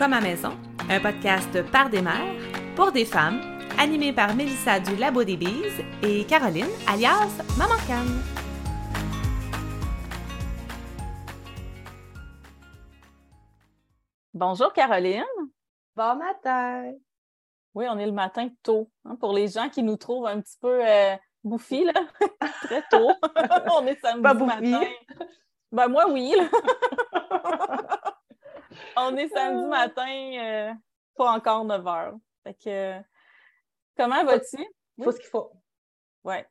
Comme à maison, un podcast par des mères, pour des femmes, animé par Mélissa du Labo des Bises et Caroline, alias Maman Canne. Bonjour Caroline. Bon matin. Oui, on est le matin tôt. hein, pour les gens qui nous trouvent un petit peu euh, bouffis, là. très tôt. on est samedi Pas matin. Ben moi, oui. là. on est samedi matin, euh, pas encore 9 heures. Fait que, euh, comment vas-tu? Il faut ce qu'il faut. Ouais.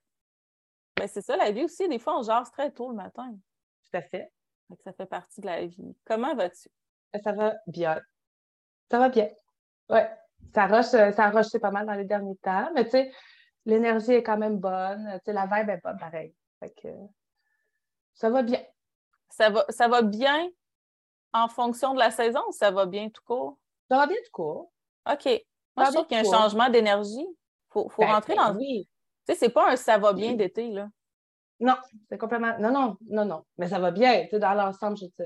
Ben c'est ça, la vie aussi. Des fois, on jase très tôt le matin. Tout à fait. Fait que ça fait partie de la vie. Comment vas-tu? Ça va bien. Ça va bien. Ouais. Ça rush, euh, ça a rushé pas mal dans les derniers temps, mais tu sais, l'énergie est quand même bonne. Tu sais, la vibe est bonne, pareil. Fait que ça va bien. Ça va, ça va bien en fonction de la saison ou ça va bien tout court? Ça va bien du coup. OK. Moi, je Ça trouve qu'il y a un changement d'énergie. Il faut, faut Ben, rentrer dans. Tu Oui. sais, c'est pas un ça va bien d'été, là. Non, c'est complètement. Non, non, non, non. Mais ça va bien. Tu sais, dans l'ensemble, je te.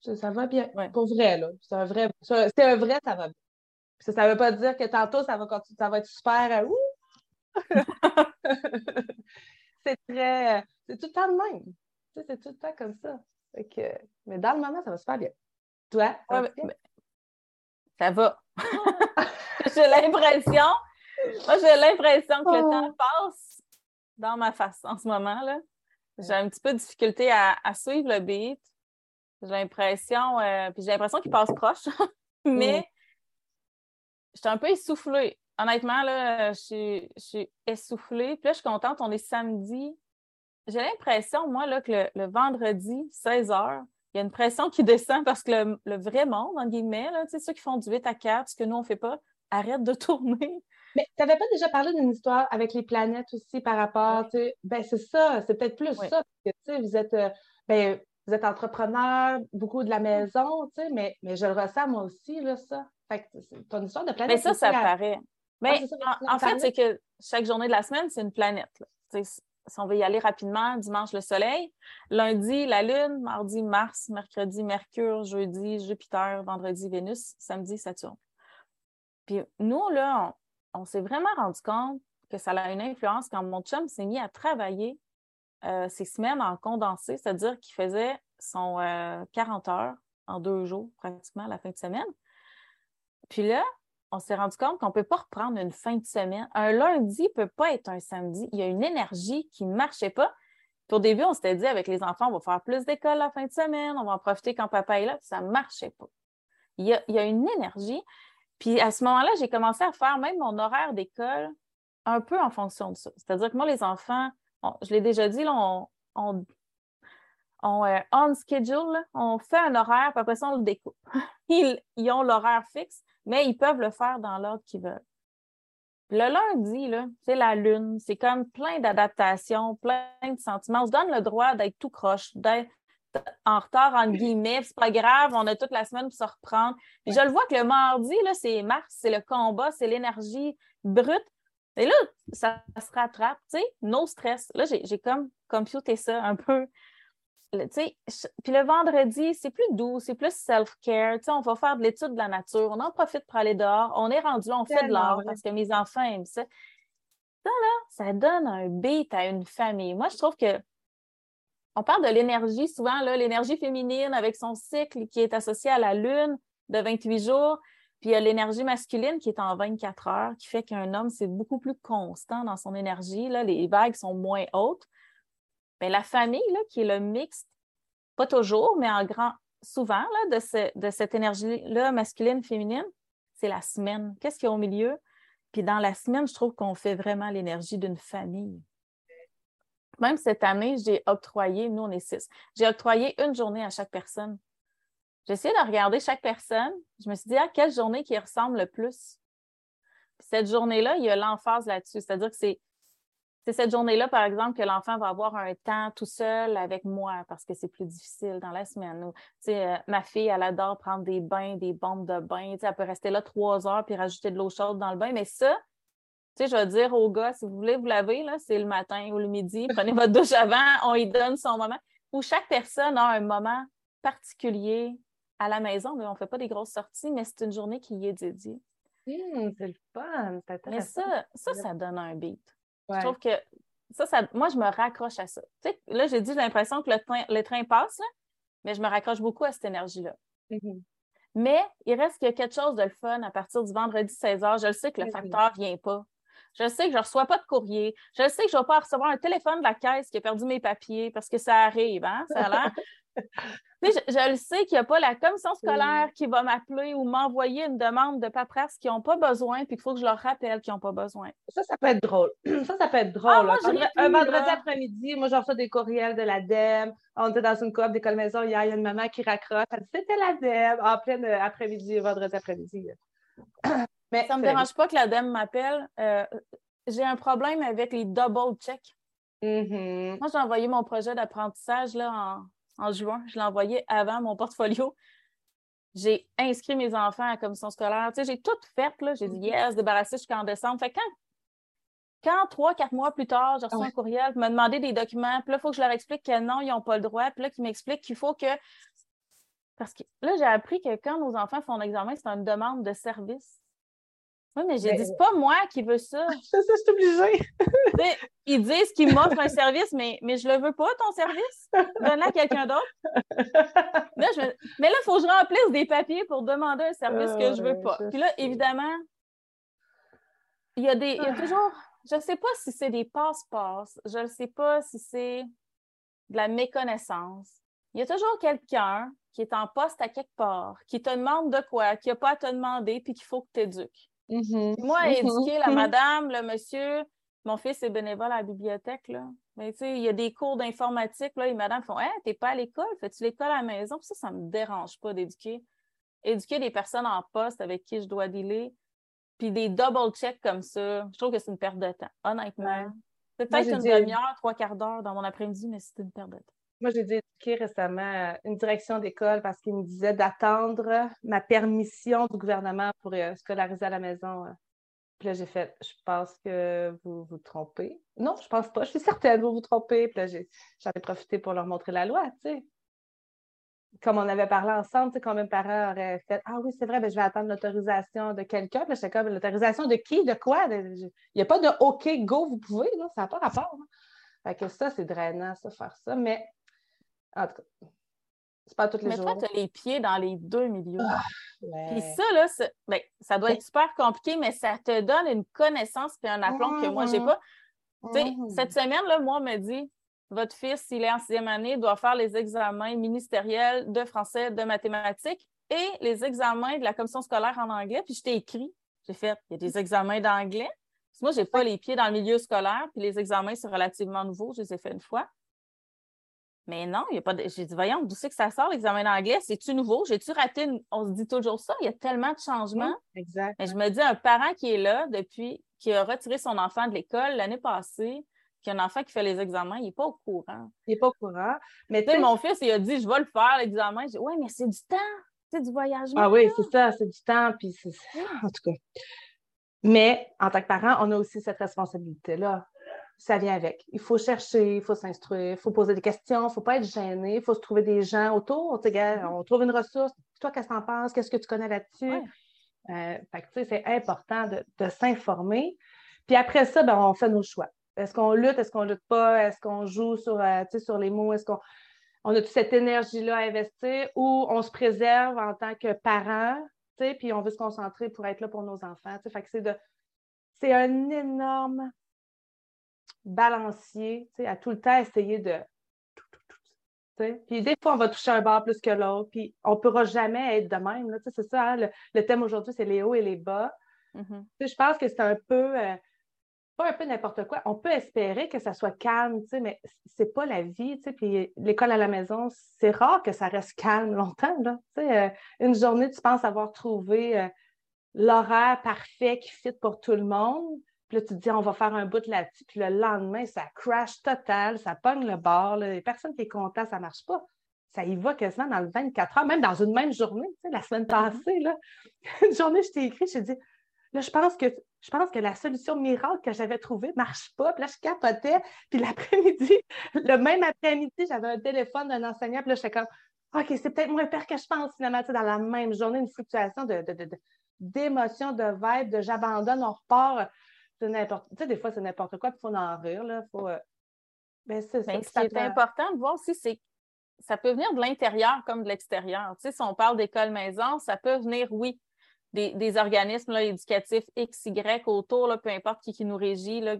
Ça, ça va bien. Ouais. Pour vrai, là. C'est un vrai. ça- C'est un vrai, ça va bien. Ça, ça veut pas dire que tantôt, ça va continuer, ça va être super. euh, ouh! c'est très. euh, C'est tout le temps de même. Tu c'est tout le temps comme ça. Que, mais dans le moment, ça va super bien. Toi? ça Ouais, va mais- bien? mais- Ça va. j'ai l'impression. Moi, j'ai l'impression que le Oh. temps passe dans ma face en ce moment, là. J'ai un petit peu de difficulté à, à suivre le beat. J'ai l'impression, euh, puis j'ai l'impression qu'il passe proche, mais Mm. j'étais un peu essoufflée. Honnêtement, là, je suis, je suis essoufflée. Puis là, je suis contente, on est samedi. J'ai l'impression, moi, là, que le, le vendredi, 16 h, il y a une pression qui descend parce que le, le vrai monde, en guillemets, là, ceux qui font du 8 à 4, ce que nous, on ne fait pas, arrête de tourner. Mais tu n'avais pas déjà parlé d'une histoire avec les planètes aussi par rapport, tu sais, ben c'est ça, c'est peut-être plus Oui. ça, parce que vous êtes, euh, ben, vous êtes entrepreneur, beaucoup de la maison, tu sais, mais, mais je le ressens moi aussi, là, ça. Fait que ton histoire de planète. Mais ça, ça à- paraît. Mais Ah, ça, en, fait, c'est que chaque journée de la semaine, c'est une planète. là. Si on veut y aller rapidement, dimanche, le soleil, lundi, la Lune, mardi, Mars, mercredi, Mercure, jeudi, Jupiter, vendredi, Vénus, samedi, Saturne. Puis nous, là, on, s'est vraiment rendu compte que ça a une influence quand mon chum s'est mis à travailler euh, ses semaines en condensé, c'est-à-dire qu'il faisait son euh, 40 heures en deux jours, pratiquement, à la fin de semaine. Puis là, on s'est rendu compte qu'on ne peut pas reprendre une fin de semaine. Un lundi ne peut pas être un samedi. Il y a une énergie qui ne marchait pas. Au début, on s'était dit avec les enfants, on va faire plus d'école la fin de semaine, on va en profiter quand papa est là. Ça ne marchait pas. Il y, a, une énergie. Puis à ce moment-là, j'ai commencé à faire même mon horaire d'école un peu en fonction de ça. C'est-à-dire que moi, les enfants, je l'ai déjà dit, là, on, on, on, euh, on schedule, on fait un horaire, puis après ça, on le découpe. Ils, ils ont l'horaire fixe, mais ils peuvent le faire dans l'ordre qu'ils veulent. Le lundi, c'est la lune, c'est comme plein d'adaptations, plein de sentiments. On se donne le droit d'être tout croche, d'être en retard, entre guillemets, c'est pas grave, on a toute la semaine pour se reprendre. Puis je le vois que le mardi, c'est Mars, c'est le combat, c'est l'énergie brute. Et là, ça se rattrape, tu sais, no stress. Là, j'ai j'ai comme computé ça un peu. Le- tu sais, je- puis le vendredi, c'est plus doux, c'est plus self-care. On va faire de l'étude de la nature, on en profite pour aller dehors. On est rendu là, on fait de l'art parce que mes enfants aiment ça. Ça, là, ça donne un beat à une famille. Moi, je trouve que on parle de l'énergie souvent, l'énergie féminine avec son cycle qui est associé à la lune de 28 jours. Puis il y a l'énergie masculine qui est en 24 heures, qui fait qu'un homme, c'est beaucoup plus constant dans son énergie. Là, les vagues sont moins hautes. Mais la famille, qui est le mixte, pas toujours, mais en grand, souvent, de, ce- de cette énergie-là, masculine-féminine, c'est la semaine. Qu'est-ce qu'il y a au milieu? Puis dans la semaine, je trouve qu'on fait vraiment l'énergie d'une famille. Même cette année, j'ai octroyé, nous on est six, j'ai octroyé une journée à chaque personne. J'ai essayé de regarder chaque personne. Je me suis dit, à quelle journée qui ressemble le plus? Puis cette journée-là, il y a l'emphase là-dessus. C'est-à-dire que c'est c'est cette journée-là, par exemple, que l'enfant va avoir un temps tout seul avec moi parce que c'est plus difficile dans la semaine. Ou, euh, ma fille, elle adore prendre des bains, des bombes de bain. Elle peut rester là trois heures puis rajouter de l'eau chaude dans le bain. Mais ça, je vais dire aux gars, si vous voulez vous laver, là, c'est le matin ou le midi. Prenez votre douche avant, on y donne son moment. Où chaque personne a un moment particulier à la maison, on ne fait pas des grosses sorties, mais c'est une journée qui y est dédiée. Hum, c'est le fun, Mais ça, ça, ça donne un beat. Ouais. Je trouve que ça, ça, moi, je me raccroche à ça. Tu sais, là, j'ai dit, j'ai l'impression que le train, le train passe, là, mais je me raccroche beaucoup à cette énergie-là. Mhm. Mais il reste qu'il y a quelque chose de le fun à partir du vendredi 16h. Je le sais que le Mhm. facteur ne vient pas. Je sais que je ne reçois pas de courrier. Je sais que je ne vais pas recevoir un téléphone de la caisse qui a perdu mes papiers parce que ça arrive, hein? Ça a l'air. Je, je le sais qu'il n'y a pas la commission scolaire qui va m'appeler ou m'envoyer une demande de paperasse qu'ils n'ont pas besoin, puis qu'il faut que je leur rappelle qu'ils n'ont pas besoin. Ça, ça peut être drôle. Ça, ça peut être drôle. Ah, moi, je un vendredi après-midi, moi, j'en reçois des courriels de l'ADEME. On était dans une coop d'école maison hier, il y a une maman qui raccroche. Elle dit C'était l'ADEME en plein euh, après-midi, vendredi après-midi. Mais Ça ne me dérange pas que l'ADEME m'appelle. Euh, j'ai un problème avec les double checks. Mhm. Moi, j'ai envoyé mon projet d'apprentissage là, en, en juin. Je l'ai envoyé avant mon portfolio. J'ai inscrit mes enfants à la commission scolaire. Tu sais, j'ai tout fait. J'ai dit Mhm. yes, débarrassé jusqu'en décembre. Fait quand, quand trois, quatre mois plus tard, j'ai reçu Ouais. un courriel me demander des documents, puis là, il faut que je leur explique que non, ils n'ont pas le droit. Puis là, qu'ils m'expliquent qu'il faut que. Parce que là, j'ai appris que quand nos enfants font l'examen, c'est une demande de service. Oui, mais j'ai Mais- dit, c'est pas moi qui veux ça. Je je suis obligée. Tu sais, ils disent qu'ils m'offrent un service, mais, mais je le veux pas, ton service. Donne-le à quelqu'un d'autre. Là, je Mais là, il faut que je remplisse des papiers pour demander un service que je veux pas. Je Puis là, évidemment, il y a des. Il y a Ah. toujours. Je ne sais pas si c'est des passe-passe. Je ne sais pas si c'est de la méconnaissance. Il y a toujours quelqu'un qui est en poste à quelque part, qui te demande de quoi, qui n'a pas à te demander, puis qu'il faut que tu éduques. Mhm. Moi, à éduquer la Mhm. madame, le monsieur, mon fils est bénévole à la bibliothèque, là. Mais tu sais, il y a des cours d'informatique, là, les madames font Hey, t'es pas à l'école, fais-tu l'école à la maison? Puis ça, ça me dérange pas d'éduquer. Éduquer des personnes en poste avec qui je dois dealer, puis des double checks comme ça, je trouve que c'est une perte de temps, honnêtement. Ouais. C'est Moi, peut-être une dit- demi-heure, trois quarts d'heure dans mon après-midi, mais c'est une perte de temps. Moi, j'ai dû éduquer récemment euh, une direction d'école parce qu'il me disait d'attendre ma permission du gouvernement pour euh, scolariser à la maison. euh. Puis là, j'ai fait, je pense que vous vous trompez. Non, je pense pas. Je suis certaine, vous vous trompez. Puis là, j'en ai profité pour leur montrer la loi, tu sais. Comme on avait parlé ensemble, tu sais, parents auraient fait Ah oui, c'est vrai, ben, je vais attendre l'autorisation de quelqu'un. Puis j'étais comme l'autorisation de qui, de quoi? Il n'y a pas de OK, go, vous pouvez, là. ça n'a pas rapport. là. Fait que ça, c'est drainant, ça, faire ça. Mais en tout cas, c'est pas tous les Mais jours. toi, tu as les pieds dans les deux milieux. Ouais. Puis ça, là, ben, ça doit être super compliqué, mais ça te donne une connaissance et un aplomb que moi, j'ai Mhm. pas. Tu sais, Mhm. cette semaine, là, moi, on me dit votre fils, s'il est en sixième année, doit faire les examens ministériels de français, de mathématiques et les examens de la commission scolaire en anglais. Puis je t'ai écrit, j'ai fait, il y a des examens d'anglais. Moi, je n'ai pas les pieds dans le milieu scolaire, puis les examens, c'est relativement nouveau. Je les ai fait une fois. Mais non, il y a pas de... J'ai dit, voyons, d'où c'est que ça sort, l'examen d'anglais? C'est-tu nouveau? J'ai-tu raté une... On se dit toujours ça, il y a tellement de changements. Exact. Mais je me dis, un parent qui est là depuis, qui a retiré son enfant de l'école l'année passée, qui a un enfant qui fait les examens, il n'est pas au courant. Il n'est pas au courant. Mais Tu sais, tu sais, mon fils, il a dit, je vais le faire, l'examen. J'ai dit, oui, mais c'est du temps, c'est du voyagement. Ah oui, c'est ça, c'est du temps. Puis c'est- en tout cas. Mais en tant que parent, on a aussi cette responsabilité-là. Ça vient avec. Il faut chercher, il faut s'instruire, il faut poser des questions, il ne faut pas être gêné, il faut se trouver des gens autour. Gars, On trouve une ressource. Toi, qu'est-ce que tu en penses? Qu'est-ce que tu connais là-dessus? Ouais. Euh, c'est important de, de s'informer. Puis après ça, ben, on fait nos choix. Est-ce qu'on lutte? Est-ce qu'on lutte pas? Est-ce qu'on joue sur, euh, sur les mots? Est-ce qu'on on a toute cette énergie-là à investir ou on se préserve en tant que parent, puis on veut se concentrer pour être là pour nos enfants. Fait que c'est de c'est un énorme balancier, à tout le temps essayer de. Puis des fois, on va toucher un bar plus que l'autre, puis on ne pourra jamais être de même. là. C'est ça, hein, le, le thème aujourd'hui, c'est les hauts et les bas. Mhm. Sais, je pense que c'est un peu, euh, pas un peu n'importe quoi. On peut espérer que ça soit calme, mais c'est pas la vie. Puis l'école à la maison, c'est rare que ça reste calme longtemps, là. Euh, une journée, tu penses avoir trouvé euh, l'horaire parfait qui fit pour tout le monde. Puis là, tu te dis, on va faire un bout là-dessus. Puis le lendemain, ça crash total, ça pogne le bord. Là. Les personnes qui est content, ça marche pas. Ça y va quasiment dans le 24 heures, même dans une même journée. Tu sais, la semaine passée, là, une journée, je t'ai écrit, je t'ai dit, Là, je pense que je pense que la solution miracle que j'avais trouvée ne marche pas. Puis là, je capotais. Puis l'après-midi, le même après-midi, j'avais un téléphone d'un enseignant. Puis là, j'étais comme OK, c'est peut-être moins pire que je pense finalement, dans la même journée, une fluctuation de, d'émotions, de, de, de j'abandonne, on repart. C'est n'importe Tu sais, des fois, c'est n'importe quoi, il faut en rire. Là. Faut, euh, ben, c'est, ce qui est important de voir aussi, c'est ça peut venir de l'intérieur comme de l'extérieur. Tu sais, si on parle d'école maison, ça peut venir, oui, des, organismes là, éducatifs X, Y autour, là, peu importe qui, qui nous régit, là,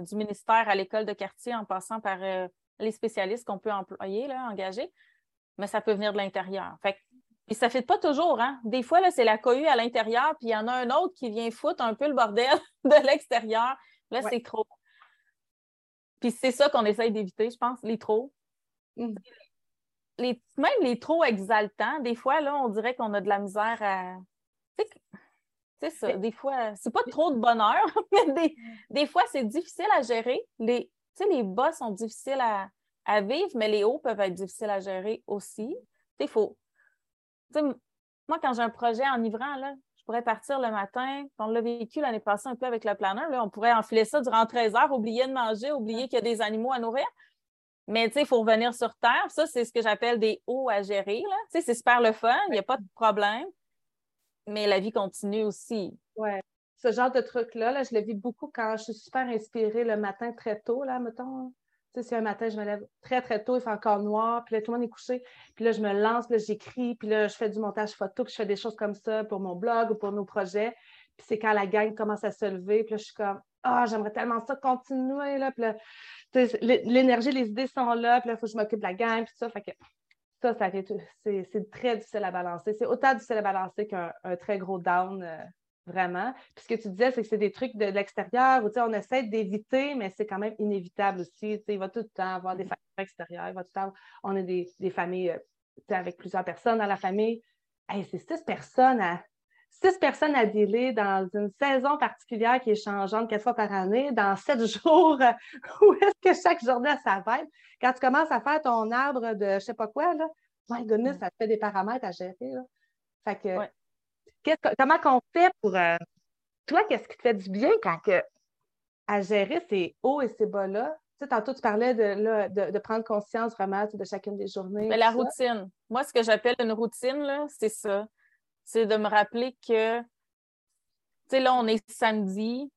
du ministère à l'école de quartier en passant par euh, les spécialistes qu'on peut employer, là, engager, mais ça peut venir de l'intérieur. Fait puis ça ne fait pas toujours, hein? Des fois, là, c'est la cohue à l'intérieur, puis il y en a un autre qui vient foutre un peu le bordel de l'extérieur. Là, c'est trop. Puis c'est ça qu'on essaye d'éviter, je pense, les trop. Mm. Les, même les trop exaltants, des fois, là, on dirait qu'on a de la misère à. C'est ça, des fois, c'est pas trop de bonheur, mais des, fois, c'est difficile à gérer. Les, les bas sont difficiles à, à, vivre, mais les hauts peuvent être difficiles à gérer aussi. Il faut, moi, quand j'ai un projet enivrant, là, je pourrais partir le matin. On l'a vécu l'année passée un peu avec le planeur. Là, on pourrait enfiler ça durant 13 heures, oublier de manger, oublier qu'il y a des animaux à nourrir. Mais il faut revenir sur Terre. Ça, c'est ce que j'appelle des hauts à gérer. C'est super le fun, il n'y a pas de problème. Mais la vie continue aussi. Oui. Ce genre de truc-là, là, je le vis beaucoup quand je suis super inspirée le matin très tôt, là, mettons. Si un matin, je me lève très, très tôt, il fait encore noir, puis là, tout le monde est couché, puis là, je me lance, puis là, j'écris, puis là, je fais du montage photo, puis je fais des choses comme ça pour mon blog ou pour nos projets. Puis c'est quand la gang commence à se lever, puis là, je suis comme, ah, j'aimerais tellement ça continuer, là, puis là, l'énergie, les idées sont là, puis là, il faut que je m'occupe de la gang, puis ça, fait que ça, ça c'est très difficile à balancer. C'est autant difficile à balancer qu'un très gros down euh, vraiment. Puis ce que tu disais, c'est que c'est des trucs de, l'extérieur où on essaie d'éviter, mais c'est quand même inévitable aussi. Il va tout le temps avoir des mm-hmm. facteurs extérieurs, il va tout le temps, on a des, familles euh, avec plusieurs personnes dans la famille. c'est six personnes à six personnes à dealer dans une saison particulière qui est changeante quatre fois par année, dans sept jours, où est-ce que chaque journée a sa fête? Quand tu commences à faire ton arbre de je sais pas quoi, là, my goodness, mm. ça te fait des paramètres à gérer. Là. Fait que comment qu'on fait pour. Euh, toi, qu'est-ce qui te fait du bien quand que, à gérer ces hauts et ces bas-là? Tu sais, tantôt, tu parlais de, de, prendre conscience vraiment de chacune des journées. Mais la routine. Moi, ce que j'appelle une routine, c'est ça. C'est de me rappeler que, tu sais, là, on est samedi.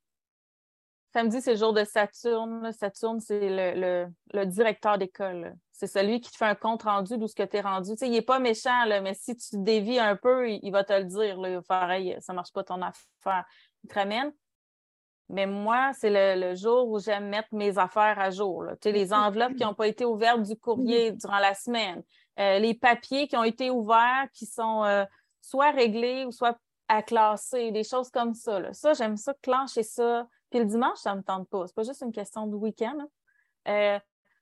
Samedi, c'est le jour de Saturne. Saturne, c'est le, le, directeur d'école. C'est celui qui te fait un compte rendu d'où ce que tu es rendu. Il n'est pas méchant, là, mais si tu dévies un peu, il, va te le dire. Là, ça ne marche pas ton affaire. Il te ramène. Mais moi, c'est le, jour où j'aime mettre mes affaires à jour. Les enveloppes qui n'ont pas été ouvertes du courrier durant la semaine, euh, les papiers qui ont été ouverts, qui sont euh, soit réglés ou soit à classer, des choses comme ça. Là. Ça, j'aime ça, clencher ça puis le dimanche, ça ne me tente pas. C'est pas juste une question de week-end. Euh,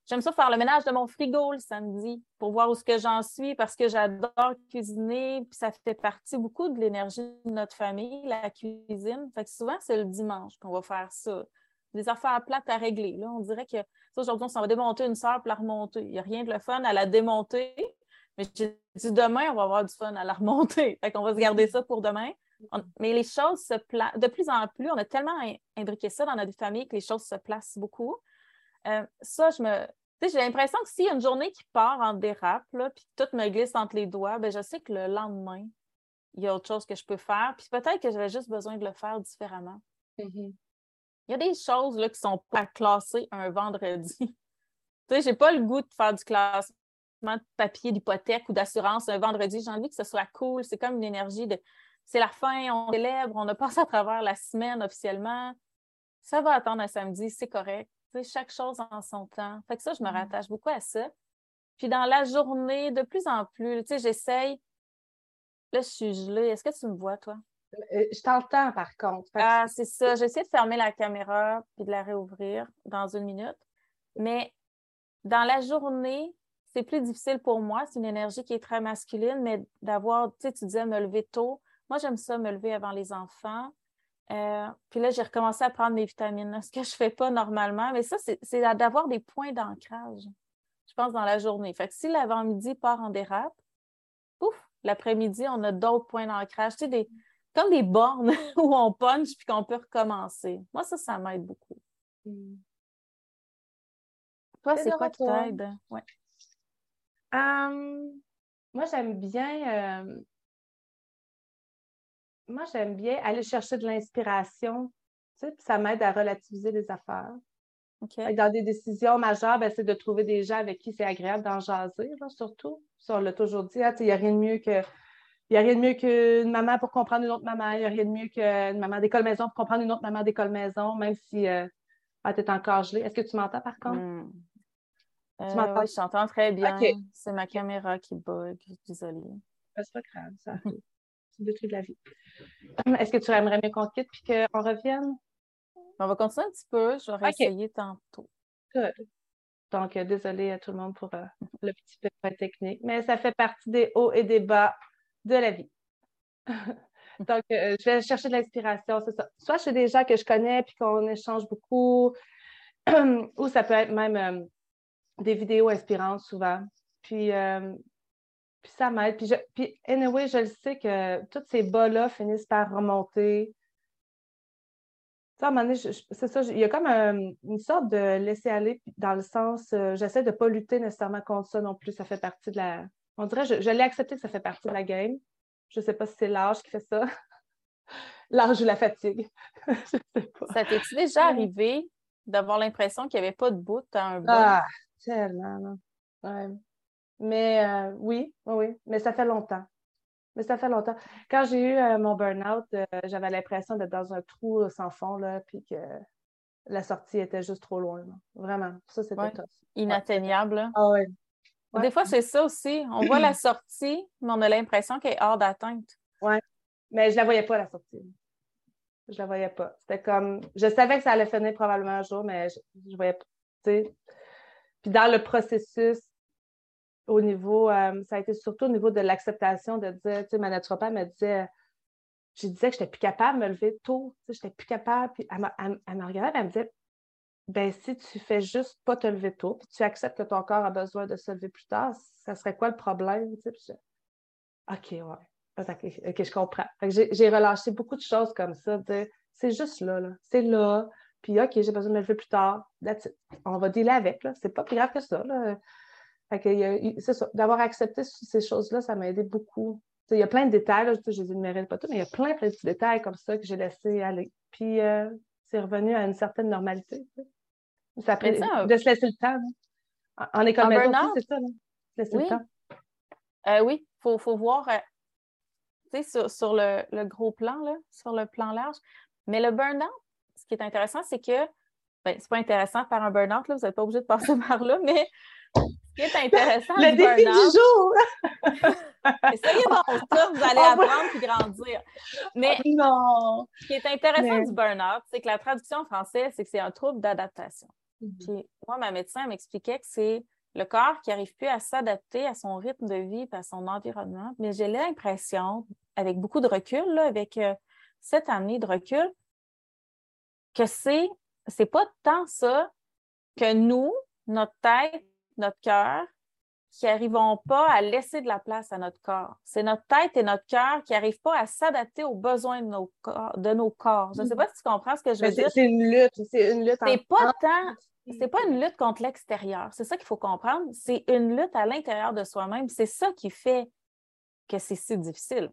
j'aime ça faire le ménage de mon frigo le samedi pour voir où ce que j'en suis parce que j'adore cuisiner. Puis ça fait partie beaucoup de l'énergie de notre famille, la cuisine. Fait que souvent, c'est le dimanche qu'on va faire ça. Des affaires plates à régler. Là. On dirait que aujourd'hui, on s'en va démonter une sœur pour la remonter. Il n'y a rien de le fun à la démonter. Mais j'ai dit demain, on va avoir du fun à la remonter. Fait qu'on va se garder ça pour demain mais les choses se placent de plus en plus. On a tellement imbriqué ça dans notre famille que les choses se placent beaucoup. Euh, ça, je me. J'ai l'impression que s'il y a une journée qui part en dérape, là, puis tout me glisse entre les doigts, ben, je sais que le lendemain, il y a autre chose que je peux faire. Puis peut-être que j'avais juste besoin de le faire différemment. Mm-hmm. Il y a des choses là, qui sont pas classées un vendredi. tu sais, j'ai pas le goût de faire du classement de papier d'hypothèque ou d'assurance un vendredi. J'ai envie que ce soit cool. C'est comme une énergie de c'est la fin, on célèbre, on a passé à travers la semaine officiellement. Ça va attendre un samedi, c'est correct. Chaque chose en son temps. Fait que ça, je me mm. rattache beaucoup à ça. Puis dans la journée, de plus en plus, tu sais, j'essaye. Là, je suis gelée. Est-ce que tu me vois, toi? Euh, je t'entends, par contre. Ah, c'est ça. J'essaie de fermer la caméra puis de la réouvrir dans une minute. Mais dans la journée, c'est plus difficile pour moi. C'est une énergie qui est très masculine, mais d'avoir, tu sais, tu disais me lever tôt. Moi, j'aime ça, me lever avant les enfants. Euh, puis là, j'ai recommencé à prendre mes vitamines, ce que je ne fais pas normalement. Mais ça, c'est d'avoir des points d'ancrage, je pense, dans la journée. Fait que si l'avant-midi part en dérape, pouf, l'après-midi, on a d'autres points d'ancrage. Tu sais, des, comme des bornes où on punch puis qu'on peut recommencer. Moi, ça, ça m'aide beaucoup. Hmm. Toi, c'est quoi qui t'aide? Ouais. Hum, moi, j'aime bien. euh, Moi, j'aime bien aller chercher de l'inspiration. Tu sais, puis ça m'aide à relativiser les affaires. Dans des décisions majeures, ben, c'est de trouver des gens avec qui c'est agréable d'en jaser, là, surtout. Ça, on l'a toujours dit, hein, il n'y a rien de mieux que. Il n'y a rien de mieux qu'une maman pour comprendre une autre maman. Il n'y a rien de mieux qu'une maman d'école maison pour comprendre une autre maman d'école maison, même si euh, ah, tu es encore gelée. Est-ce que tu m'entends par contre? Hmm. Tu Euh, m'entends? oui, je t'entends très bien. C'est ma caméra qui bug. Désolée. Ben, c'est pas grave, ça. C'est le truc de la vie. Est-ce que tu aimerais mieux qu'on quitte puis qu'on revienne? On va continuer un petit peu. Je vais OK. réessayer tantôt. Good. Donc, euh, désolée à tout le monde pour euh, le petit peu technique, mais ça fait partie des hauts et des bas de la vie. Donc, euh, je vais chercher de l'inspiration, c'est ça. Soit chez des gens que je connais puis qu'on échange beaucoup, ou ça peut être même euh, des vidéos inspirantes souvent. Puis, puis ça m'aide. Puis, je, puis, anyway, je le sais que tous ces bas-là finissent par remonter. Tu sais, à un moment donné, c'est ça, il y a comme un- une sorte de laisser-aller dans le sens, euh, j'essaie de ne pas lutter nécessairement contre ça non plus. Ça fait partie de la. On dirait, je, je l'ai accepté que ça fait partie de la game. Je ne sais pas si c'est l'âge qui fait ça. L'âge ou la fatigue. je sais pas. Ça t'est-tu déjà arrivé d'avoir l'impression qu'il n'y avait pas de bout à un bout? Ah, tellement. Ouais. Mais euh, oui, oui, oui. Mais ça fait longtemps. Mais ça fait longtemps. Quand j'ai eu euh, mon burn-out, euh, j'avais l'impression d'être dans un trou sans fond, là, puis que la sortie était juste trop loin. là. Vraiment. Ça, c'était Ouais. Inatteignable. Ah ouais. Des fois, c'est ça aussi. On voit la sortie, mais on a l'impression qu'elle est hors d'atteinte. Mais je la voyais pas, la sortie. Je la voyais pas. C'était comme. Je savais que ça allait finir probablement un jour, mais je, je voyais pas. tu sais. Puis dans le processus, au niveau, euh, ça a été surtout au niveau de l'acceptation de dire, tu sais, ma naturopathe me disait, je disais que je n'étais plus capable de me lever tôt, tu sais, je n'étais plus capable. Puis elle, me regardait, elle me disait, ben si tu fais juste pas te lever tôt, puis tu acceptes que ton corps a besoin de se lever plus tard, ça serait quoi le problème? Tu sais, puis je- OK, ouais. OK, je comprends. J'ai relâché beaucoup de choses comme ça. dire, C'est juste là, là. C'est là. Puis, OK, j'ai besoin de me lever plus tard. That's it. On va dealer avec. là. C'est pas plus grave que ça. Là. D'avoir accepté ces choses-là, ça m'a aidé beaucoup. Il y a plein de détails. Là, je les énumérais pas tous, mais il y a plein, plein de petits détails comme ça que j'ai laissé aller. Puis, euh, c'est revenu à une certaine normalité. Ça ça, de se laisser le temps. là. En, en école En maison c'est ça. Se laisser Oui. le temps. Euh, oui, il faut, faut voir, euh, sur, sur le, le gros plan, là, sur le plan large. Mais le burn-out, ce qui est intéressant, c'est que, ben, c'est pas intéressant de faire un burn-out, là, vous n'êtes pas obligé de passer par là, mais qui est intéressant Le du défi du jour! essayez donc ça, vous allez apprendre puis grandir. Mais Non! ce qui est intéressant Mais- du burn-out, c'est que la traduction en français, c'est que c'est un trouble d'adaptation. Mhm. Puis moi, ma médecin m'expliquait que c'est le corps qui n'arrive plus à s'adapter à son rythme de vie et à son environnement. Mais j'ai l'impression, avec beaucoup de recul, là, avec euh, cette année de recul, que c'est c'est pas tant ça que nous, notre tête, notre cœur, qui n'arrivons pas à laisser de la place à notre corps. C'est notre tête et notre cœur qui n'arrivent pas à s'adapter aux besoins de nos corps. De nos corps. Je ne sais pas si tu comprends ce que je veux dire. c'est une lutte, c'est une lutte. C'est pas tant c'est pas une lutte contre l'extérieur. C'est ça qu'il faut comprendre. C'est une lutte à l'intérieur de soi-même. C'est ça qui fait que c'est si difficile.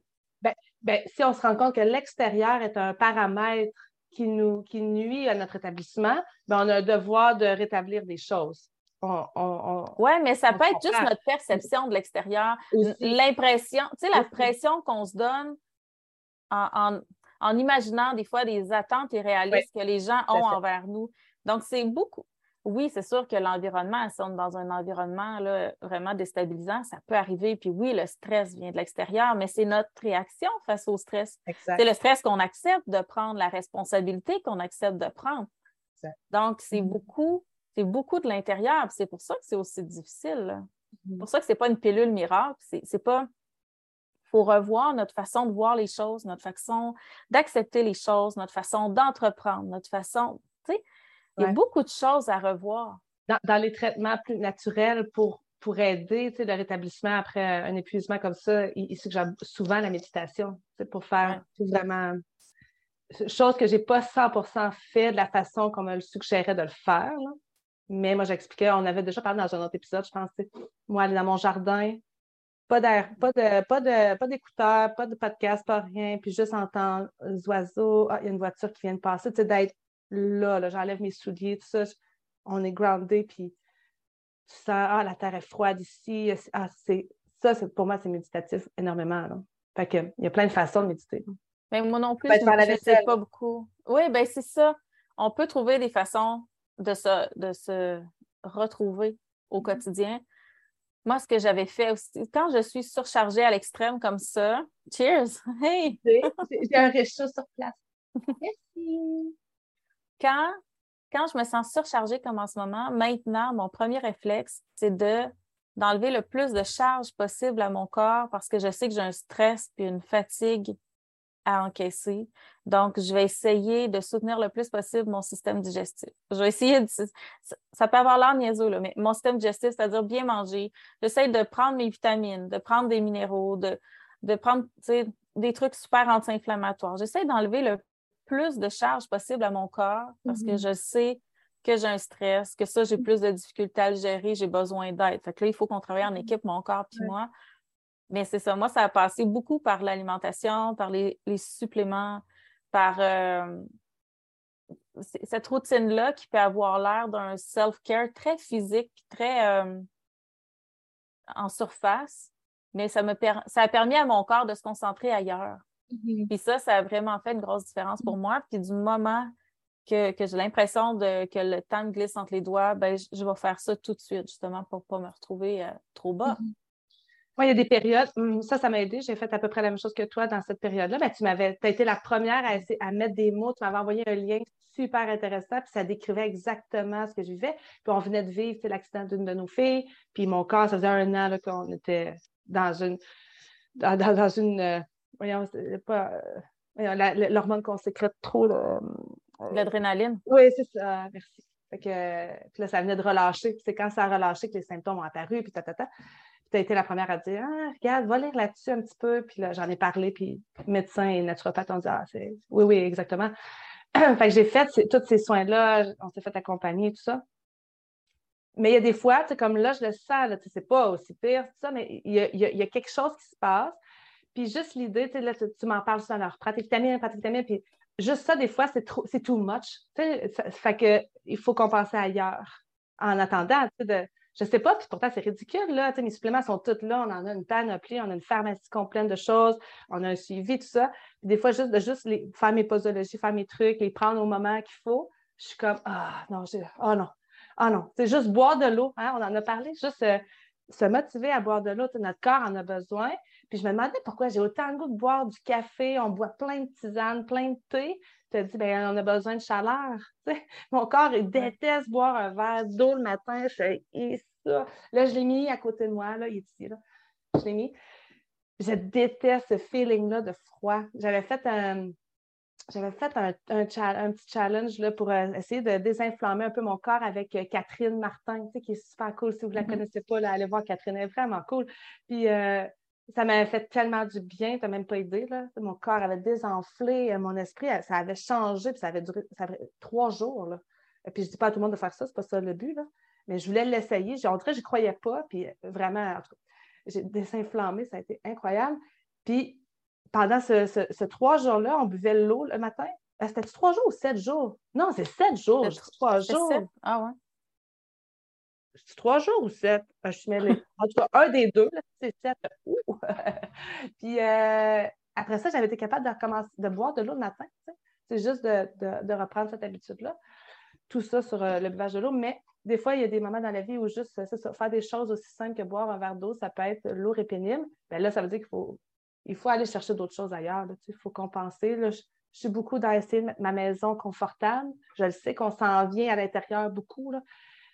Ben, si on se rend compte que l'extérieur est un paramètre qui nous qui nuit à notre établissement, ben, on a un devoir de rétablir des choses. On, on, on- Oui, mais ça peut être juste notre perception de l'extérieur, l'impression, tu sais, la Aussi. pression qu'on se donne en, en- en imaginant des fois des attentes irréalistes que les gens ont envers nous. Donc, c'est beaucoup. Oui, c'est sûr que l'environnement, si on est dans un environnement là, vraiment déstabilisant, ça peut arriver. Puis oui, le stress vient de l'extérieur, mais c'est notre réaction face au stress. C'est le stress qu'on accepte de prendre, la responsabilité qu'on accepte de prendre. Exact. Donc, c'est Mhm. beaucoup, c'est beaucoup de l'intérieur. C'est pour ça que c'est aussi difficile. C'est Mhm. pour ça que c'est pas une pilule miracle. C'est pas. Il faut revoir notre façon de voir les choses, notre façon d'accepter les choses, notre façon d'entreprendre, notre façon. Tu sais, il y a Ouais. beaucoup de choses à revoir. Dans, dans les traitements plus naturels pour, pour aider le rétablissement après un épuisement comme ça, il, il suggère souvent la méditation pour faire tout vraiment. Chose que je n'ai pas 100% fait de la façon qu'on me le suggérait de le faire. là. Mais moi, j'expliquais, on avait déjà parlé dans un autre épisode, je pense, tu sais, moi, aller dans mon jardin, pas d'air, pas de, pas de, pas d'écouteurs, pas de podcast, pas rien, puis juste entendre les oiseaux, ah, il y a une voiture qui vient de passer, tu sais, d'être là, là j'enlève mes souliers, tout ça, on est groundé, puis tu sens, ah, la terre est froide ici, ah, c'est, ça, c'est, pour moi, c'est méditatif énormément, là. Fait que, il y a plein de façons de méditer. Mais moi non plus, je ne sais pas beaucoup. Oui, ben c'est ça. On peut trouver des façons de se, de se retrouver au mm-hmm. quotidien. Moi, ce que j'avais fait aussi, quand je suis surchargée à l'extrême comme ça, cheers! Hey! J'ai un réchaud sur place. Merci! Quand, quand je me sens surchargée comme en ce moment, maintenant, mon premier réflexe, c'est de d'enlever le plus de charge possible à mon corps parce que je sais que j'ai un stress puis une fatigue à encaisser. Donc, je vais essayer de soutenir le plus possible mon système digestif. Je vais essayer de. Ça peut avoir l'air niaiseux, là, mais mon système digestif, c'est-à-dire bien manger. J'essaie de prendre mes vitamines, de prendre des minéraux, de, de prendre des trucs super anti-inflammatoires. J'essaie d'enlever le plus de charge possible à mon corps parce que mm-hmm. je sais que j'ai un stress, que ça, j'ai plus de difficultés à le gérer, j'ai besoin d'aide. Fait que là, il faut qu'on travaille en mm-hmm. équipe, mon corps puis moi, mais c'est ça, moi, ça a passé beaucoup par l'alimentation, par les, suppléments, par euh, cette routine-là qui peut avoir l'air d'un self-care très physique, très euh, en surface, mais ça, me ça a permis à mon corps de se concentrer ailleurs. Mm-hmm. Puis ça, ça a vraiment fait une grosse différence pour moi. Puis du moment que, j'ai l'impression que le temps glisse entre les doigts, ben, je, vais faire ça tout de suite, justement, pour ne pas me retrouver euh, trop bas. Mm-hmm. Moi, il y a des périodes, hum, ça, ça m'a aidé. J'ai fait à peu près la même chose que toi dans cette période-là. Ben, tu m'avais, as été la première à, à, mettre des mots. Tu m'avais envoyé un lien super intéressant, puis ça décrivait exactement ce que je vivais. Puis on venait de vivre l'accident d'une de nos filles. Puis mon corps, ça faisait un an qu'on était dans une. Dans, une. Euh, voyons, pas. Euh, l'hormone qu'on sécrète trop. Euh, L'adrénaline. Oui, c'est ça. Merci. Fait que, puis là, ça venait de relâcher. c'est quand ça a relâché que les symptômes ont apparu, puis ta, ta, ta tu as été la première à dire Ah, regarde, va lire là-dessus un petit peu. Puis là, j'en ai parlé, puis médecin et naturopathe ont dit Ah, c'est. Oui, oui, exactement. fait que j'ai fait tous ces soins-là, on s'est fait accompagner, tout ça. Mais il y a des fois, tu sais, comme là, je le sens, tu sais, c'est pas aussi pire, tout ça, mais il y a, quelque chose qui se passe. Puis juste l'idée, là, tu, m'en parles ça, alors, pratique tamine, pratique puis juste ça, des fois, c'est trop, c'est too much. Fait que il faut compenser ailleurs en attendant, de je ne sais pas, puis pourtant c'est ridicule, là. mes suppléments sont tous là, on en a une panoplie, on a une pharmacie complète de choses, on a un suivi, tout ça. des fois, juste de juste les, faire mes posologies, faire mes trucs, les prendre au moment qu'il faut, je suis comme Ah non, oh non, ah non. C'est juste boire de l'eau, hein, on en a parlé, juste euh, se motiver à boire de l'eau, notre corps en a besoin. Puis je me demandais pourquoi j'ai autant le goût de boire du café, on boit plein de tisanes, plein de thé. Tu as dit, ben, on a besoin de chaleur. Mon corps, il déteste boire un verre d'eau le matin. Je ça. Là, je l'ai mis à côté de moi. Là, il est ici. Là. Je l'ai mis. Je déteste ce feeling-là de froid. J'avais fait un, j'avais fait un, petit challenge là, pour euh, essayer de désinflammer un peu mon corps avec euh, Catherine Martin, qui est super cool. Si vous ne la mm-hmm. connaissez pas, là, allez voir Catherine, elle est vraiment cool. Puis euh, ça m'avait fait tellement du bien, tu n'as même pas idée. Là. Mon corps avait désenflé, mon esprit, ça avait changé, puis ça avait duré ça avait trois jours. Là. Et puis je ne dis pas à tout le monde de faire ça, c'est pas ça le but. Là. Mais je voulais l'essayer. J'ai je n'y croyais pas, puis vraiment, j'ai désinflammé, ça a été incroyable. Puis pendant ce, trois jours-là, on buvait l'eau le matin. Euh, c'était trois jours ou sept jours? Non, c'est sept jours. trois jours. Ah ouais. C'est trois jours ou sept? Ah, je suis mêlée. En tout cas, un des deux, c'est sept. Puis euh, après ça, j'avais été capable de recommencer de boire de l'eau le matin. C'est juste de, reprendre cette habitude-là. Tout ça sur euh, le buvage de l'eau. Mais des fois, il y a des moments dans la vie où juste faire des choses aussi simples que boire un verre d'eau, ça peut être lourd et pénible. Bien, là, ça veut dire qu'il faut il faut aller chercher d'autres choses ailleurs. il faut compenser. je, suis beaucoup dans essayer de mettre ma maison confortable. Je le sais qu'on s'en vient à l'intérieur beaucoup. Là.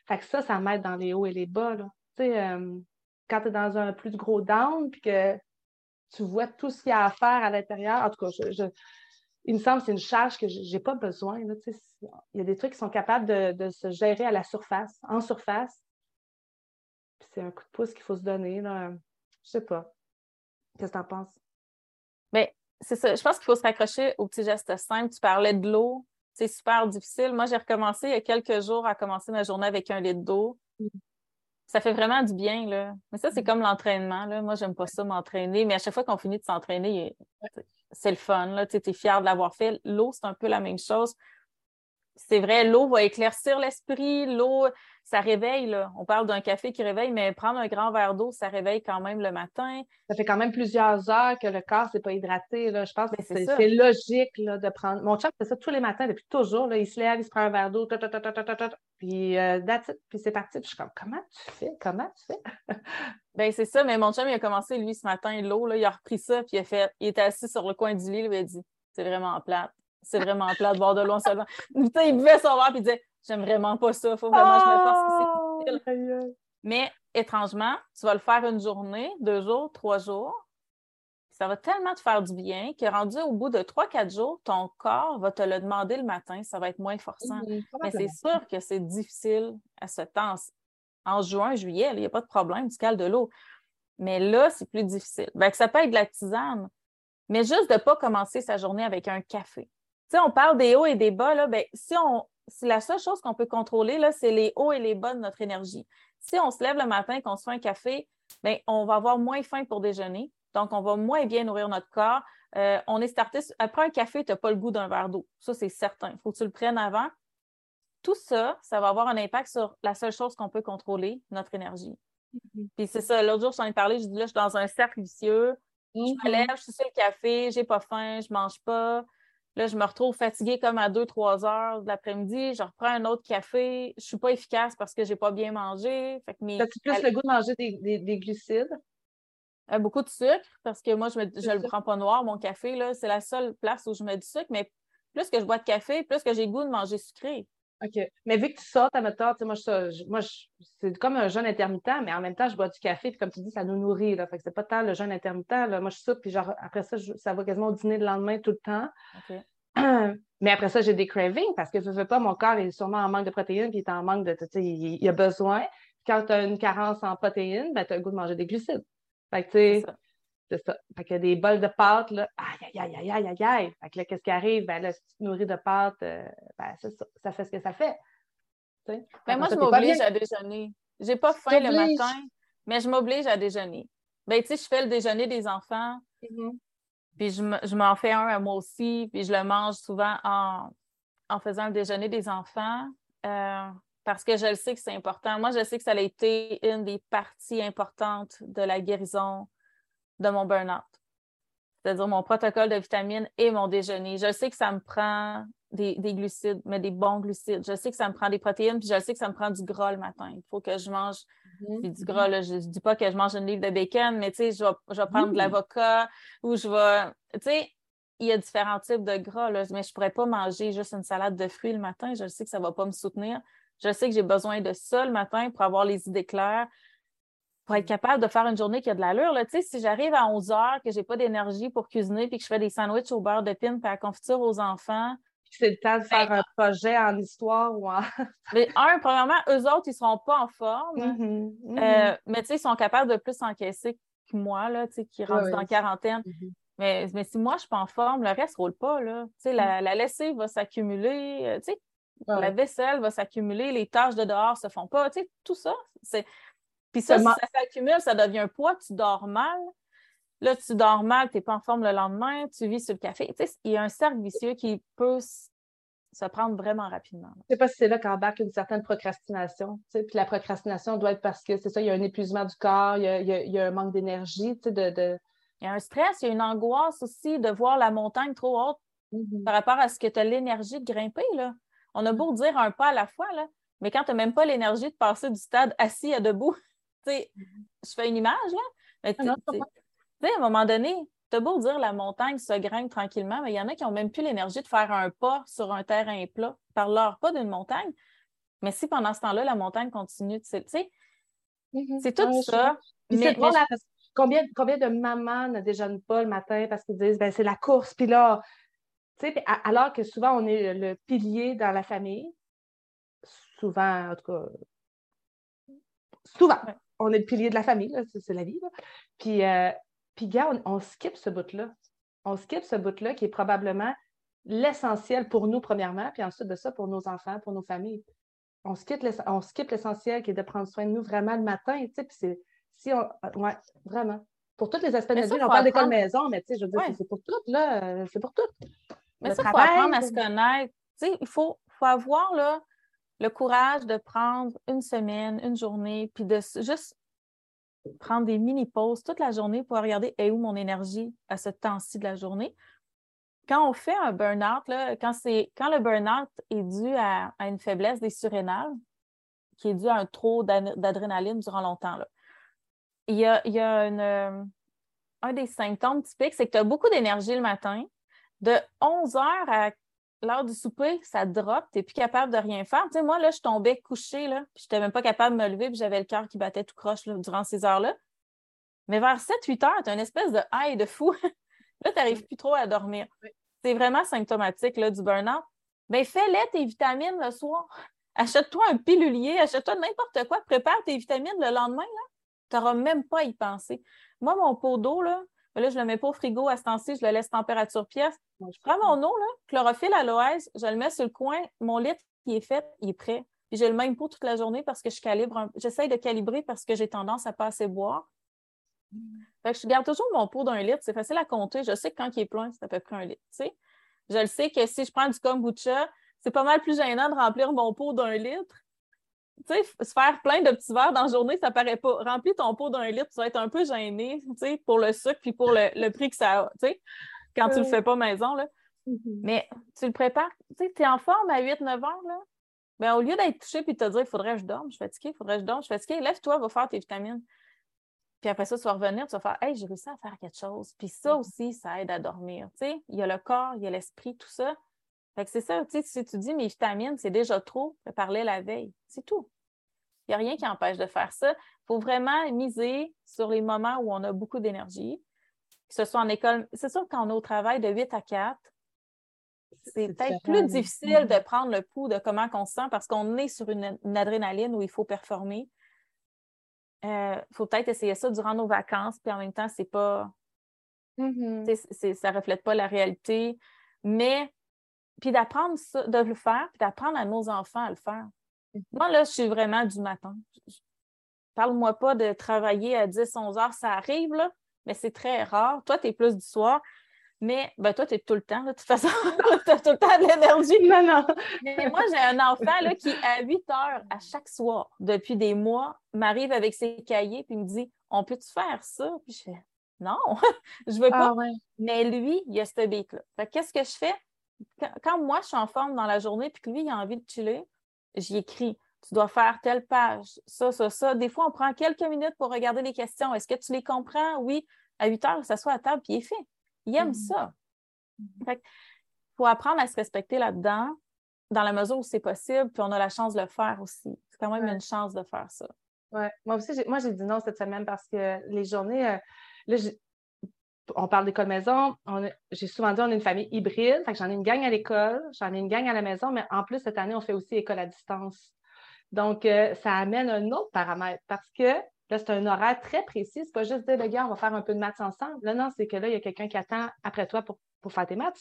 Fait que ça, ça m'aide dans les hauts et les bas. Euh, quand tu es dans un plus gros down, puis que tu vois tout ce qu'il y a à faire à l'intérieur, en tout cas, il me semble que c'est une charge que je n'ai pas besoin. il y a des trucs qui sont capables de, se gérer à la surface, en surface. c'est un coup de pouce qu'il faut se donner. Là. Je sais pas. Qu'est-ce que tu en penses? Mais c'est ça. Je pense qu'il faut se raccrocher aux petits gestes simples. Tu parlais de l'eau. C'est super difficile. Moi, j'ai recommencé il y a quelques jours à commencer ma journée avec un litre d'eau. Ça fait vraiment du bien, là. Mais ça, c'est mm. comme l'entraînement, là. Moi, j'aime pas ça, m'entraîner, mais à chaque fois qu'on finit de s'entraîner, c'est le fun, là. Tu es fier de l'avoir fait. L'eau, c'est un peu la même chose c'est vrai, l'eau va éclaircir l'esprit, l'eau, ça réveille. Là. On parle d'un café qui réveille, mais prendre un grand verre d'eau, ça réveille quand même le matin. Ça fait quand même plusieurs heures que le corps ne s'est pas hydraté. Là. Je pense que c'est logique là, de prendre. Mon chum fait ça tous les matins depuis toujours. Là. Il se lève, il se prend un verre d'eau, puis, euh, puis c'est parti. Puis je suis comme, comment tu fais? Comment tu fais? ben, c'est ça, mais mon chum, il a commencé, lui, ce matin, l'eau, il a repris ça, puis il a fait, il était assis sur le coin du lit, il a dit, c'est vraiment plate c'est vraiment plat de boire de l'eau en seulement. il buvait son verre et il disait J'aime vraiment pas ça, il faut vraiment que je me force. C'est Mais étrangement, tu vas le faire une journée, deux jours, trois jours. Ça va tellement te faire du bien que rendu au bout de trois, quatre jours, ton corps va te le demander le matin. Ça va être moins forçant. Mais c'est sûr que c'est difficile à ce temps. En juin, juillet, il n'y a pas de problème, tu cales de l'eau. Mais là, c'est plus difficile. Ben, ça peut être de la tisane, mais juste de ne pas commencer sa journée avec un café on parle des hauts et des bas, là, ben, si on, la seule chose qu'on peut contrôler, là, c'est les hauts et les bas de notre énergie. Si on se lève le matin et qu'on se fait un café, ben, on va avoir moins faim pour déjeuner. Donc, on va moins bien nourrir notre corps. Euh, on est starté. Après un café, tu n'as pas le goût d'un verre d'eau. Ça, c'est certain. Il faut que tu le prennes avant. Tout ça, ça va avoir un impact sur la seule chose qu'on peut contrôler, notre énergie. Mm-hmm. Puis c'est ça, l'autre jour, je t'en ai parlé, je dis là, je suis dans un cercle vicieux. Je me mm-hmm. lève, je suis sur le café, j'ai pas faim, je mange pas. Là, je me retrouve fatiguée comme à 2-3 heures de l'après-midi. Je reprends un autre café. Je ne suis pas efficace parce que je n'ai pas bien mangé. As-tu plus le goût de manger des, glucides? Euh, beaucoup de sucre parce que moi, je ne le prends pas noir, mon café. C'est la seule place où je mets du sucre. Mais plus que je bois de café, plus que j'ai le goût de manger sucré. OK. Mais vu que tu sors ta méthode, moi, moi c'est comme un jeûne intermittent, mais en même temps, je bois du café, puis comme tu dis, ça nous nourrit. Là. Fait que c'est pas tant le jeûne intermittent. Là. Moi, je soupe, puis genre, après ça, ça va quasiment au dîner le lendemain tout le temps. Mais après ça, j'ai des cravings parce que je veux pas, mon corps est sûrement en manque de protéines, puis il est en manque de, tu sais, il, a besoin. Quand tu as une carence en protéines, ben, tu as le goût de manger des glucides. Fait que, tu sais, c'est ça. Fait a des bols de pâtes, là, aïe, aïe, aïe, aïe, aïe, aïe. Fait que là, qu'est-ce qui arrive? Ben là, si tu te nourris de pâtes, euh, ben, ça, ça fait ce que ça fait. Ben, moi, je m'oblige à déjeuner. J'ai pas faim le matin, mais je m'oblige à déjeuner. Ben, tu sais, je fais le déjeuner des enfants. Mm-hmm. Puis je m'en fais un à moi aussi, puis je le mange souvent en, faisant le déjeuner des enfants. Euh, parce que je le sais que c'est important. Moi, je sais que ça a été une des parties importantes de la guérison de mon burn-out. C'est-à-dire mon protocole de vitamines et mon déjeuner. Je sais que ça me prend des, glucides, mais des bons glucides. Je sais que ça me prend des protéines, puis je sais que ça me prend du gras le matin. Il faut que je mange mhm. du gras. je ne dis pas que je mange une livre de bacon, mais tu sais, je vais, prendre de l'avocat ou je vais. Tu sais, il y a différents types de gras, mais je ne pourrais pas manger juste une salade de fruits le matin. Je sais que ça ne va pas me soutenir. Je sais que j'ai besoin de ça le matin pour avoir les idées claires, pour être capable de faire une journée qui a de l'allure. Si j'arrive à 11 heures, que je n'ai pas d'énergie pour cuisiner, puis que je fais des sandwichs au beurre de pin et à la confiture aux enfants, c'est le temps de faire ben, un projet en histoire ou en. mais un, premièrement, eux autres, ils ne seront pas en forme. Mm-hmm, mm-hmm. Euh, mais tu sais, ils sont capables de plus encaisser que moi, là, tu sais, qui rentrent dans la quarantaine. Mm-hmm. mais, mais si moi, je ne suis pas en forme, le reste ne roule pas, là. Tu sais, la, la lessive va s'accumuler, euh, tu sais, la vaisselle va s'accumuler, les tâches de dehors se font pas, tu sais, tout ça. C'est... Puis ça, si ça s'accumule, ça devient un poids, tu dors mal. Là, tu dors mal, tu n'es pas en forme le lendemain, tu vis sur le café. Tu sais, il y a un cercle vicieux qui peut se prendre vraiment rapidement. Je ne sais pas si c'est là qu'embarque une certaine procrastination. Puis la procrastination doit être parce que c'est ça, il y a un épuisement du corps, il y a, un manque d'énergie. De, de... Il y a un stress, il y a une angoisse aussi de voir la montagne trop haute mm-hmm. par rapport à ce que tu as l'énergie de grimper. Là. On a beau dire un pas à la fois, là, mais quand tu n'as même pas l'énergie de passer du stade assis à debout, mm-hmm. je fais une image, là. Mais ah à un moment donné, tu as beau dire la montagne se grimpe tranquillement, mais il y en a qui n'ont même plus l'énergie de faire un pas sur un terrain plat. par leur pas d'une montagne. Mais si pendant ce temps-là, la montagne continue, tu sais, mm-hmm. c'est tout ça. Mais, combien, combien de mamans ne déjeunent pas le matin parce qu'ils disent ben, c'est la course, puis là, tu sais, alors que souvent on est le pilier dans la famille, souvent, en tout cas, souvent, on est le pilier de la famille, c'est la vie. Puis, euh, puis, gars, on, skip ce bout-là. On skip ce bout-là qui est probablement l'essentiel pour nous, premièrement, puis ensuite de ça, pour nos enfants, pour nos familles. on skippe l'essentiel qui est de prendre soin de nous vraiment le matin. Tu sais, si on, ouais, vraiment. Pour tous les aspects de notre vie, on parle d'école maison, mais tu sais, je veux dire, c'est pour tout, là. Euh, c'est pour tout. Mais ça, il faut apprendre à se connaître. Tu sais, il faut, faut avoir là, le courage de prendre une semaine, une journée, puis de juste prendre des mini-pauses toute la journée pour regarder où mon énergie à ce temps-ci de la journée. Quand on fait un burn-out, quand, quand le burn-out est dû à, une faiblesse des surrénales, qui est dû à un trop d'adrénaline durant longtemps, il y a, une, un des symptômes typiques, c'est que tu as beaucoup d'énergie le matin. De 11 heures à l'heure du souper, ça drop, tu n'es plus capable de rien faire. Tu sais, moi, là, je tombais couchée, là, puis je n'étais même pas capable de me lever, puis j'avais le cœur qui battait tout croche durant ces heures-là. Mais vers 7-8 heures, tu as une espèce de high de fou. là, tu n'arrives plus trop à dormir. C'est vraiment symptomatique là, du burn-out. Bien, fais-les tes vitamines le soir. Achète-toi un pilulier, achète-toi n'importe quoi, prépare tes vitamines le lendemain. Tu n'auras même pas à y penser. Moi, mon pot d'eau, là, Là, je ne le mets pas au frigo à ce temps-ci, je le laisse température pièce. Je prends mon eau, là, chlorophylle, aloès, je le mets sur le coin, mon litre qui est fait, il est prêt. Puis j'ai le même pot toute la journée parce que je calibre, j'essaye de calibrer parce que j'ai tendance à pas assez boire. Fait que je garde toujours mon pot d'un litre, c'est facile à compter. Je sais que quand il est plein, c'est à peu près un litre. Je le sais que si je prends du kombucha, c'est pas mal plus gênant de remplir mon pot d'un litre tu sais, se faire plein de petits verres dans la journée, ça paraît pas. Remplis ton pot d'un litre, tu vas être un peu gêné, tu sais, pour le sucre puis pour le, prix que ça a, tu sais, quand tu le fais pas maison, là. Mm-hmm. Mais tu le prépares, tu sais, tu es en forme à 8-9 heures, là. Ben, au lieu d'être touché puis de te dire, il faudrait que je dorme, je suis fatiguée, il faudrait que je dorme, je suis fatiguée, lève-toi, va faire tes vitamines. Puis après ça, tu vas revenir, tu vas faire, hey, j'ai réussi à faire quelque chose. Puis ça mm-hmm. aussi, ça aide à dormir. Tu sais, il y a le corps, il y a l'esprit, tout ça. Fait que c'est ça, tu sais, si tu dis mes vitamines, c'est déjà trop, je parlais la veille. C'est tout. Il n'y a rien qui empêche de faire ça. Il faut vraiment miser sur les moments où on a beaucoup d'énergie, que ce soit en école. C'est sûr quand on est au travail de 8 à 4, c'est peut-être plus difficile de prendre le pouls de comment on se sent parce qu'on est sur une, adrénaline où il faut performer. Il euh, faut peut-être essayer ça durant nos vacances, puis en même temps, c'est pas. Mm-hmm. ça ne reflète pas la réalité. Mais puis d'apprendre ça, de le faire, puis d'apprendre à nos enfants à le faire. Moi, là, je suis vraiment du matin. Parle-moi pas de travailler à 10, 11 heures, ça arrive, là, mais c'est très rare. Toi, tu es plus du soir. Mais ben, toi, tu es tout le temps, de toute façon. tu as tout le temps de l'énergie. Non, non. Mais moi, j'ai un enfant là, qui, à 8 heures à chaque soir, depuis des mois, m'arrive avec ses cahiers puis me dit On peut-tu faire ça? Puis je fais Non, je veux pas. Ah, mais lui, il a ce beat-là. Qu'est-ce que je fais? Quand, moi, je suis en forme dans la journée puis que lui, il a envie de chiller, j'y écris. Tu dois faire telle page, ça, ça, ça. Des fois, on prend quelques minutes pour regarder les questions. Est-ce que tu les comprends? Oui. À 8 heures, ça soit à table, puis il est fait. Il aime mm-hmm. ça. Il faut apprendre à se respecter là-dedans, dans la mesure où c'est possible, puis on a la chance de le faire aussi. C'est quand même une chance de faire ça. Oui. Moi aussi, moi, j'ai dit non cette semaine parce que les journées, euh, là, on parle d'école maison. J'ai souvent dit on est une famille hybride. j'en ai une gang à l'école, j'en ai une gang à la maison, mais en plus, cette année, on fait aussi école à distance. Donc, euh, ça amène un autre paramètre parce que là, c'est un horaire très précis. C'est pas juste dire, le gars, on va faire un peu de maths ensemble. Là, non, c'est que là, il y a quelqu'un qui attend après toi pour, faire tes maths.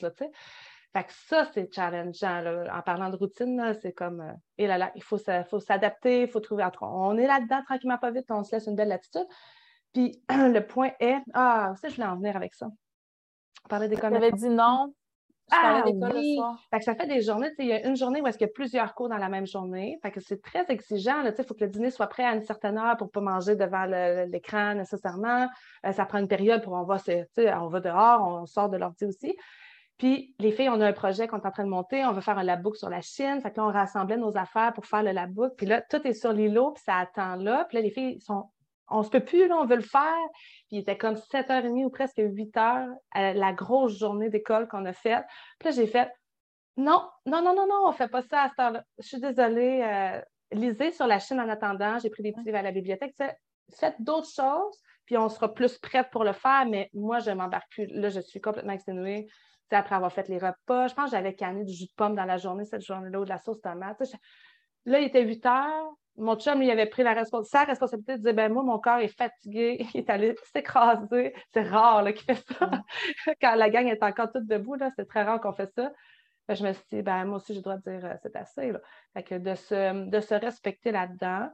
Fait que ça, c'est challengeant. En parlant de routine, c'est comme, euh, il faut, s'adapter, il faut trouver. On est là-dedans tranquillement, pas vite, on se laisse une belle latitude. Puis le point est, ah, ça, je voulais en venir avec ça. On parlait d'école. Tu avais dit non? Je ah, oui. Fait que ça fait des journées, il y a une journée où est-ce qu'il y a plusieurs cours dans la même journée. Fait que c'est très exigeant. Il faut que le dîner soit prêt à une certaine heure pour ne pas manger devant l'écran nécessairement. Euh, ça prend une période pour on va, on va dehors, on sort de l'ordi aussi. Puis les filles, on a un projet qu'on est en train de monter, on veut faire un labbook sur la Chine. Fait que là, on rassemblait nos affaires pour faire le labbook. Puis là, tout est sur l'îlot, puis ça attend là. Puis là, les filles sont on se peut plus, là, on veut le faire. Puis il était comme 7h30 ou presque 8h, la grosse journée d'école qu'on a faite. Puis là, j'ai fait non, non, non, non, non, on ne fait pas ça à cette heure-là. Je suis désolée. Euh, lisez sur la Chine en attendant. J'ai pris des petits livres à la bibliothèque. Faites d'autres choses, puis on sera plus prête pour le faire. Mais moi, je m'embarque plus. Là, je suis complètement exténuée. après avoir fait les repas, je pense que j'avais canné du jus de pomme dans la journée, cette journée-là, ou de la sauce tomate. Là, il était 8 heures mon chum, lui, avait pris la sa responsabilité de dire ben moi, mon corps est fatigué, il est allé s'écraser. C'est rare qu'il fait ça. Quand la gang est encore toute debout, c'est très rare qu'on fait ça. je me suis dit, ben, moi aussi, je dois dire, euh, c'est assez. Fait que de se, de se respecter là-dedans.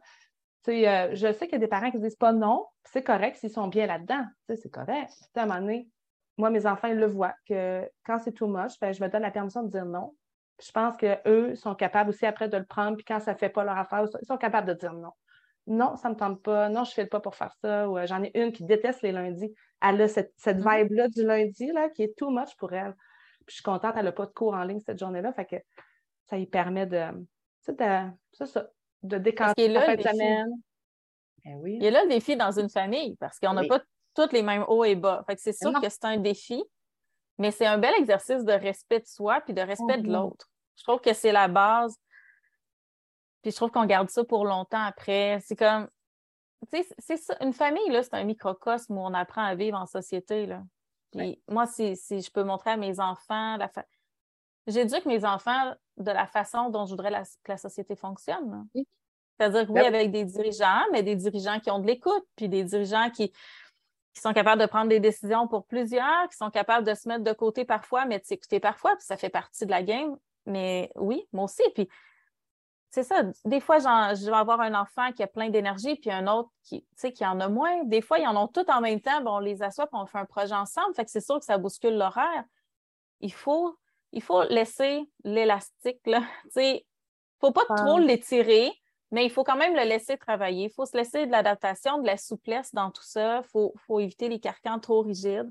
Euh, je sais qu'il y a des parents qui disent pas non, c'est correct s'ils sont bien là-dedans. C'est correct. À un moment donné, moi, mes enfants, ils le voient, que quand c'est too much, ben, je me donne la permission de dire non. Je pense qu'eux sont capables aussi après de le prendre, puis quand ça ne fait pas leur affaire, ils sont capables de dire non. Non, ça ne me tente pas. Non, je ne fais pas pour faire ça. Ou euh, j'en ai une qui déteste les lundis. Elle a cette, cette mm-hmm. vibe-là du lundi là, qui est too much pour elle. Puis je suis contente, elle n'a pas de cours en ligne cette journée-là. Fait que ça lui permet de, de, ça, de décanter la fin de semaine. Ben oui. Il y a là le défi dans une famille parce qu'on n'a pas tous les mêmes hauts et bas. Fait que c'est sûr que c'est un défi, mais c'est un bel exercice de respect de soi puis de respect de mhm. l'autre. Je trouve que c'est la base. Puis je trouve qu'on garde ça pour longtemps après. C'est comme, tu sais, c'est ça. Une famille, là, c'est un microcosme où on apprend à vivre en société, là. Puis moi, si, je peux montrer à mes enfants, la fa... j'éduque mes enfants de la façon dont je voudrais que la société fonctionne. C'est-à-dire oui, avec des dirigeants, mais des dirigeants qui ont de l'écoute, puis des dirigeants qui, qui sont capables de prendre des décisions pour plusieurs, qui sont capables de se mettre de côté parfois, mais de s'écouter parfois, puis ça fait partie de la game. Mais oui, moi aussi. Puis c'est ça. Des fois, je vais avoir un enfant qui a plein d'énergie, puis un autre qui, qui en a moins. Des fois, ils en ont tous en même temps, on les assoit, puis on fait un projet ensemble. Fait que c'est sûr que ça bouscule l'horaire. Il faut, il faut laisser l'élastique. Il ne faut pas trop l'étirer. Mais il faut quand même le laisser travailler. Il faut se laisser de l'adaptation, de la souplesse dans tout ça. Il faut, éviter les carcans trop rigides.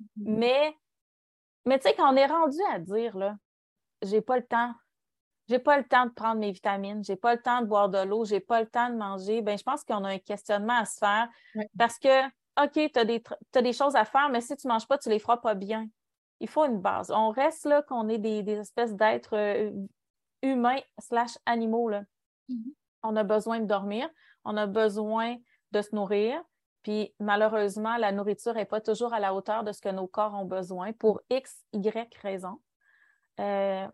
Mm-hmm. Mais, mais tu sais, quand on est rendu à dire, là, j'ai pas le temps, j'ai pas le temps de prendre mes vitamines, j'ai pas le temps de boire de l'eau, j'ai pas le temps de manger, ben je pense qu'on a un questionnement à se faire parce que, OK, tu as des, des choses à faire, mais si tu manges pas, tu les feras pas bien. Il faut une base. On reste là qu'on est des, espèces d'êtres euh, humains slash animaux. Là. Mm-hmm on a besoin de dormir, on a besoin de se nourrir. Puis malheureusement, la nourriture n'est pas toujours à la hauteur de ce que nos corps ont besoin pour X, Y raisons. Euh,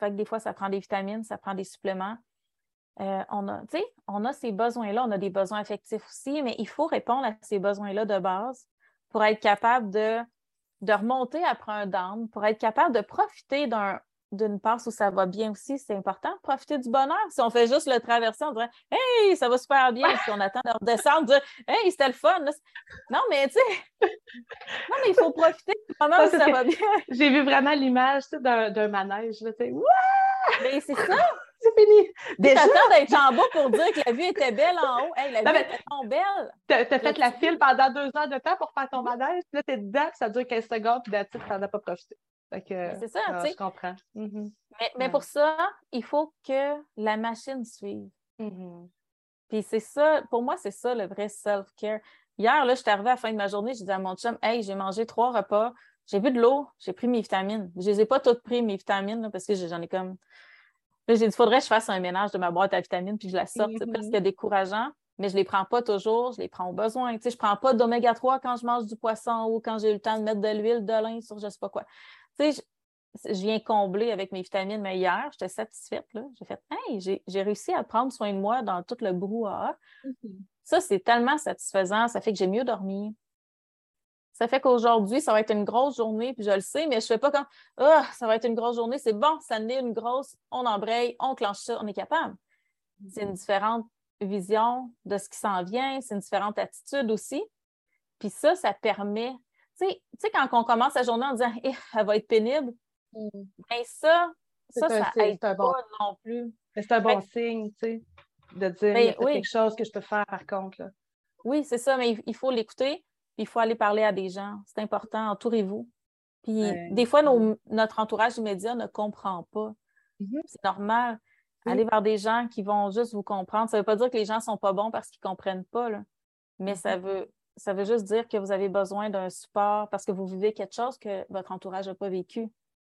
fait que des fois, ça prend des vitamines, ça prend des suppléments. Euh, on, a, on a ces besoins-là, on a des besoins affectifs aussi, mais il faut répondre à ces besoins-là de base pour être capable de, de remonter après un down, pour être capable de profiter d'un d'une passe où ça va bien aussi, c'est important profiter du bonheur. Si on fait juste le traverser, on dirait Hey, ça va super bien. Si on attend de redescendre, dire Hey, c'était le fun. Non, mais tu sais, non, mais il faut profiter du moment où ça va bien. J'ai vu vraiment l'image d'un manège. Là, ouais! Mais c'est ça! c'est fini. Déjà? d'être en bas pour dire que la vue était belle en haut. Hey, la vue était tellement belle. Tu as, fait la file pendant deux heures de temps pour faire ton manège. Puis là, tu es dedans, ça dure 15 secondes, puis tu n'en as pas profité. C'est ça, tu sais. Je comprends. Mm-hmm. mais, pour ça, il faut que la machine suive. Mm-hmm. Puis c'est ça, pour moi, c'est ça le vrai self-care. Hier, là, je suis arrivée à la fin de ma journée, j'ai dit à mon chum, Hey, j'ai mangé trois repas, j'ai bu de l'eau, j'ai pris mes vitamines. Je les ai pas toutes pris, mes vitamines, parce que j'en ai comme. j'ai dit, il faudrait que je fasse un ménage de ma boîte à vitamines puis que je la sorte. C'est presque mm-hmm. décourageant, mais je les prends pas toujours, je les prends au besoin. Tu sais, je prends pas d'oméga 3 quand je mange du poisson ou quand j'ai eu le temps de mettre de l'huile de lin sur je sais pas quoi tu sais, je, viens combler avec mes vitamines, mais hier, j'étais satisfaite. J'ai fait, hey, j'ai réussi à prendre soin de moi dans tout le brouhaha. Mm-hmm. Ça, c'est tellement satisfaisant. Ça fait que j'ai mieux dormi. Ça fait qu'aujourd'hui, ça va être une grosse journée, puis je le sais, mais je ne fais pas quand oh, ça va être une grosse journée, c'est bon, ça n'est une grosse, on embraye, on clenche ça, on est capable. C'est une mm-hmm. différente vision de ce qui s'en vient, c'est une différente attitude aussi. Puis ça, ça permet tu sais, quand on commence la journée en disant eh, elle va être pénible, mm. ben ça, ça, ça aide pas non plus. C'est un bon signe, tu sais, de dire ben, il y a quelque chose que je peux faire par contre. Là. Oui, c'est ça, mais il faut l'écouter, puis il faut aller parler à des gens. C'est important, entourez-vous. Puis des fois, notre entourage immédiat ne comprend pas. Mm-hmm. C'est normal. Aller vers des gens qui vont juste vous comprendre. Ça ne veut pas dire que les gens ne sont pas bons parce qu'ils ne comprennent pas, là. mais ça mm-hmm. veut ça veut juste dire que vous avez besoin d'un support parce que vous vivez quelque chose que votre entourage n'a pas vécu.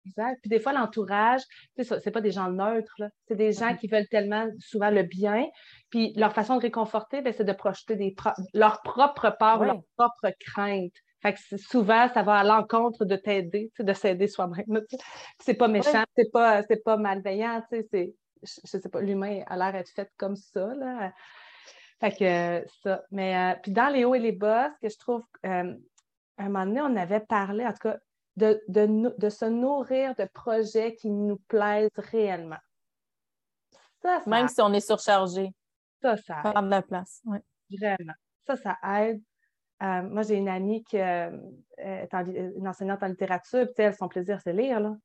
Exact. Puis des fois, l'entourage, ce n'est pas des gens neutres, c'est des gens qui veulent tellement souvent le bien. Puis leur façon de réconforter, ben, c'est de projeter des leur propre peur, leur propre crainte. Fait que souvent, ça va à l'encontre de t'aider, de s'aider soi-même. C'est pas méchant, c'est pas, pas malveillant, c'est, je, je sais pas, l'humain a l'air d'être fait comme ça. Là. Fait que ça. Mais euh, puis dans les hauts et les bas, ce que je trouve, euh, à un moment donné, on avait parlé, en tout cas, de, de, se nourrir de projets qui nous plaisent réellement. Ça, Même si on est surchargé. Ça, ça aide. Prendre la place. Vraiment. Ça, ça aide. Euh, moi, j'ai une amie qui euh, est une enseignante en littérature, puis elle, son plaisir, c'est lire. Là.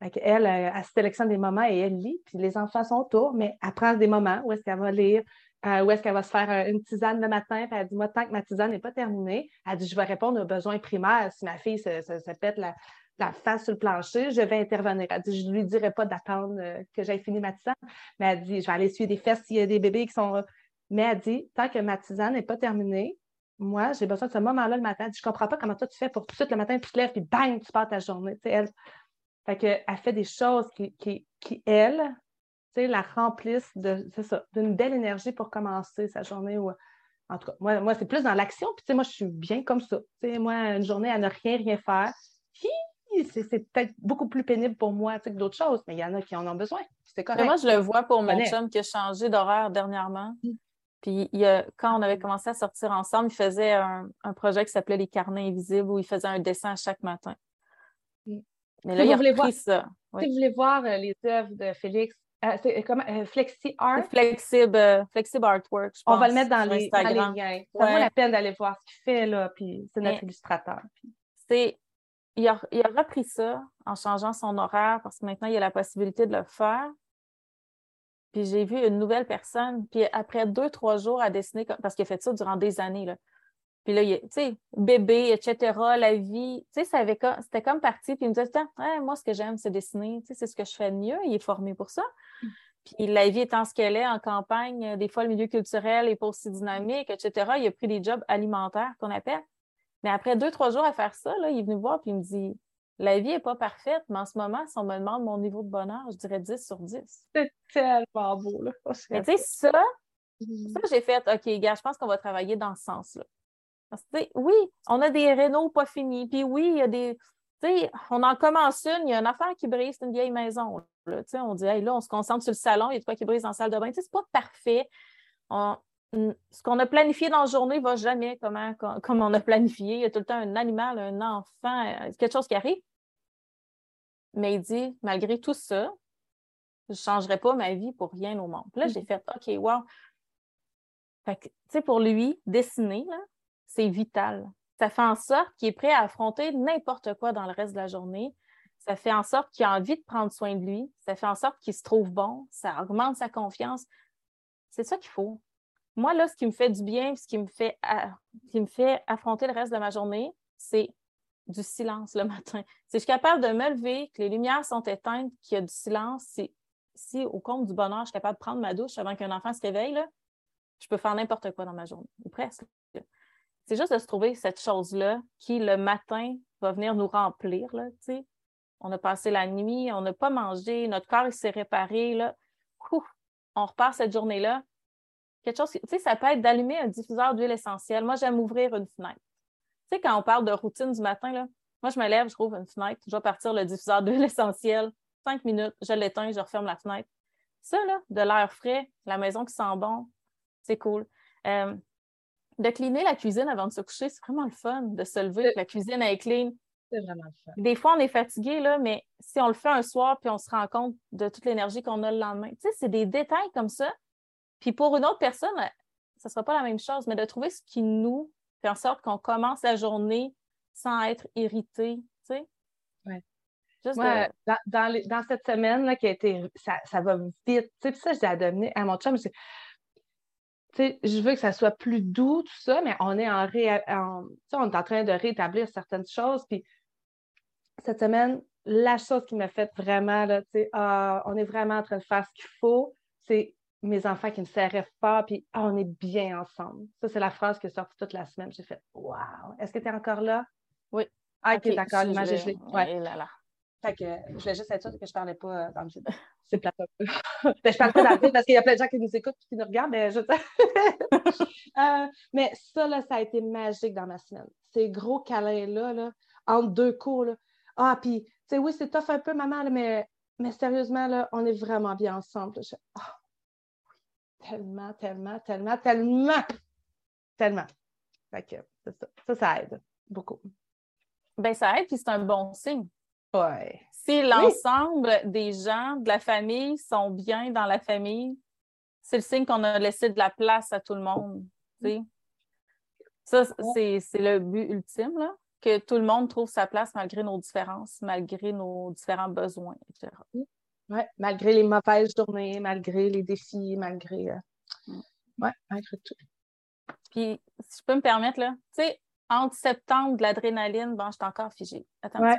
elle, euh, elle, sélectionne des moments et elle lit, puis les enfants sont autour, mais elle prend des moments où est-ce qu'elle va lire, où est-ce qu'elle va se faire une tisane le matin, puis elle dit, moi, tant que ma tisane n'est pas terminée, elle dit, je vais répondre aux besoins primaires. Si ma fille se, pète la, face sur le plancher, je vais intervenir. Elle dit, je ne lui dirai pas d'attendre que j'aie fini ma tisane, mais elle dit, je vais aller essuyer des fesses s'il y a des bébés qui sont... Mais elle dit, tant que ma tisane n'est pas terminée, moi, j'ai besoin de ce moment-là le matin. Je ne comprends pas comment toi tu fais pour tout de suite le matin, tu te lèves, puis bang, tu pars ta journée. elle, fait que, elle fait des choses qui, qui elle, la remplissent d'une belle énergie pour commencer sa journée. Ou, en tout cas, moi, moi c'est plus dans l'action. Puis, moi, je suis bien comme ça. moi, une journée à ne rien, rien faire, c'est peut-être beaucoup plus pénible pour moi que d'autres choses, mais il y en a qui en ont besoin. C'est correct. moi, je le vois pour mon chum qui a changé d'horaire dernièrement. Mm. Puis quand on avait commencé à sortir ensemble, il faisait un, projet qui s'appelait Les carnets invisibles où il faisait un dessin chaque matin. Mm. Mais là, il a repris voir, ça. Si vous voulez voir euh, les œuvres de Félix, euh, c'est comme euh, Flexi Art? Flexible, flexible Artwork, je pense. On va le mettre dans, les, dans les, liens. Ça vaut la peine d'aller voir ce qu'il fait, là, puis c'est notre illustrateur. C'est... Il a, il a repris ça en changeant son horaire parce que maintenant, il a la possibilité de le faire. Puis j'ai vu une nouvelle personne, puis après deux, trois jours à dessiner, parce qu'il a fait ça durant des années, là. Puis là, tu sais, bébé, etc., la vie, tu sais, c'était comme parti. Puis il me disait, moi, ce que j'aime, c'est dessiner. Tu sais, c'est ce que je fais de mieux. Il est formé pour ça. Puis la vie étant ce qu'elle est en campagne, des fois, le milieu culturel n'est pas aussi dynamique, etc., il a pris des jobs alimentaires qu'on appelle. Mais après deux, trois jours à faire ça, là, il est venu me voir puis il me dit la vie n'est pas parfaite, mais en ce moment, si on me demande mon niveau de bonheur, je dirais 10 sur 10. C'est tellement beau, là. Mais tu sais, ça, mm-hmm. ça, j'ai fait, OK, gars, je pense qu'on va travailler dans ce sens-là. Parce que, oui, on a des rénaux pas finis, puis oui, il y a des. Tu sais, on en commence une, il y a une affaire qui brise, c'est une vieille maison. Là, on dit, hey, là, on se concentre sur le salon, il y a de quoi qui brise dans la salle de bain. Tu sais, c'est pas parfait. ce qu'on a planifié dans la journée ne va jamais comme, comme on a planifié. Il y a tout le temps un animal, un enfant, euh, quelque chose qui arrive. Mais il dit, malgré tout ça, je ne changerai pas ma vie pour rien au monde. Là, j'ai fait, OK, wow. Fait que, tu sais, pour lui, dessiner, c'est vital. Ça fait en sorte qu'il est prêt à affronter n'importe quoi dans le reste de la journée. Ça fait en sorte qu'il a envie de prendre soin de lui. Ça fait en sorte qu'il se trouve bon. Ça augmente sa confiance. C'est ça qu'il faut. Moi, là, ce qui me fait du bien, ce qui me fait, qui me fait affronter le reste de ma journée, c'est du silence le matin. Si je suis capable de me lever, que les lumières sont éteintes, qu'il y a du silence, si, si au compte du bonheur, je suis capable de prendre ma douche avant qu'un enfant se réveille, là, je peux faire n'importe quoi dans ma journée, ou presque. C'est juste de se trouver cette chose-là qui, le matin, va venir nous remplir. Là, on a passé la nuit, on n'a pas mangé, notre corps s'est réparé. Là. on repart cette journée-là. Quelque chose, tu sais, ça peut être d'allumer un diffuseur d'huile essentielle. Moi, j'aime ouvrir une fenêtre. Tu sais, quand on parle de routine du matin, là, moi, je me lève, je trouve une fenêtre, je vais partir le diffuseur d'huile essentielle, cinq minutes, je l'éteins, je referme la fenêtre. Ça, là, de l'air frais, la maison qui sent bon, c'est cool. Euh, de cleaner la cuisine avant de se coucher, c'est vraiment le fun de se lever, que la cuisine est clean. C'est vraiment le fun. Des fois, on est fatigué, là, mais si on le fait un soir puis on se rend compte de toute l'énergie qu'on a le lendemain, tu sais, c'est des détails comme ça. Puis pour une autre personne, ça ne sera pas la même chose, mais de trouver ce qui nous faire en sorte qu'on commence la journée sans être irrité, tu sais? Oui. dans, cette semaine là, qui a été, ça, ça va vite. Tu sais, puis ça, je à Dominique, à mon chum, je, je veux que ça soit plus doux, tout ça, mais on est en, ré, on est en train de rétablir certaines choses. Puis cette semaine, la chose qui m'a fait vraiment, là, ah, on est vraiment en train de faire ce qu'il faut, c'est mes enfants qui me serraient pas, puis ah, on est bien ensemble. Ça, c'est la phrase qui est sortie toute la semaine. J'ai fait Wow! Est-ce que tu es encore là? Oui. Ah, ok, d'accord, l'image est Ouais. Là, là. Fait que je voulais juste être sûre que je ne parlais pas euh, dans le vide. C'est plate ben, je parle pas dans le vide parce qu'il y a plein de gens qui nous écoutent et qui nous regardent, mais je euh, Mais ça, là, ça a été magique dans ma semaine. Ces gros câlins-là, là, entre deux cours, là. Ah, puis, tu sais, oui, c'est tough un peu, maman, mais, mais sérieusement, là, on est vraiment bien ensemble. Je... Ah, tellement, tellement, tellement, tellement, tellement. Fait que ça. Ça, ça aide beaucoup. Ben, ça aide, puis c'est un bon signe. Ouais. Si l'ensemble des gens de la famille sont bien dans la famille, c'est le signe qu'on a laissé de la place à tout le monde. Ça, c'est le but ultime, là, que tout le monde trouve sa place malgré nos différences, malgré nos différents besoins, etc. Oui, malgré les mauvaises journées, malgré les défis, malgré. Euh, mm. Oui, malgré tout. Puis, si je peux me permettre, là, tu sais, entre septembre, de l'adrénaline, bon, je suis encore figée. Attends.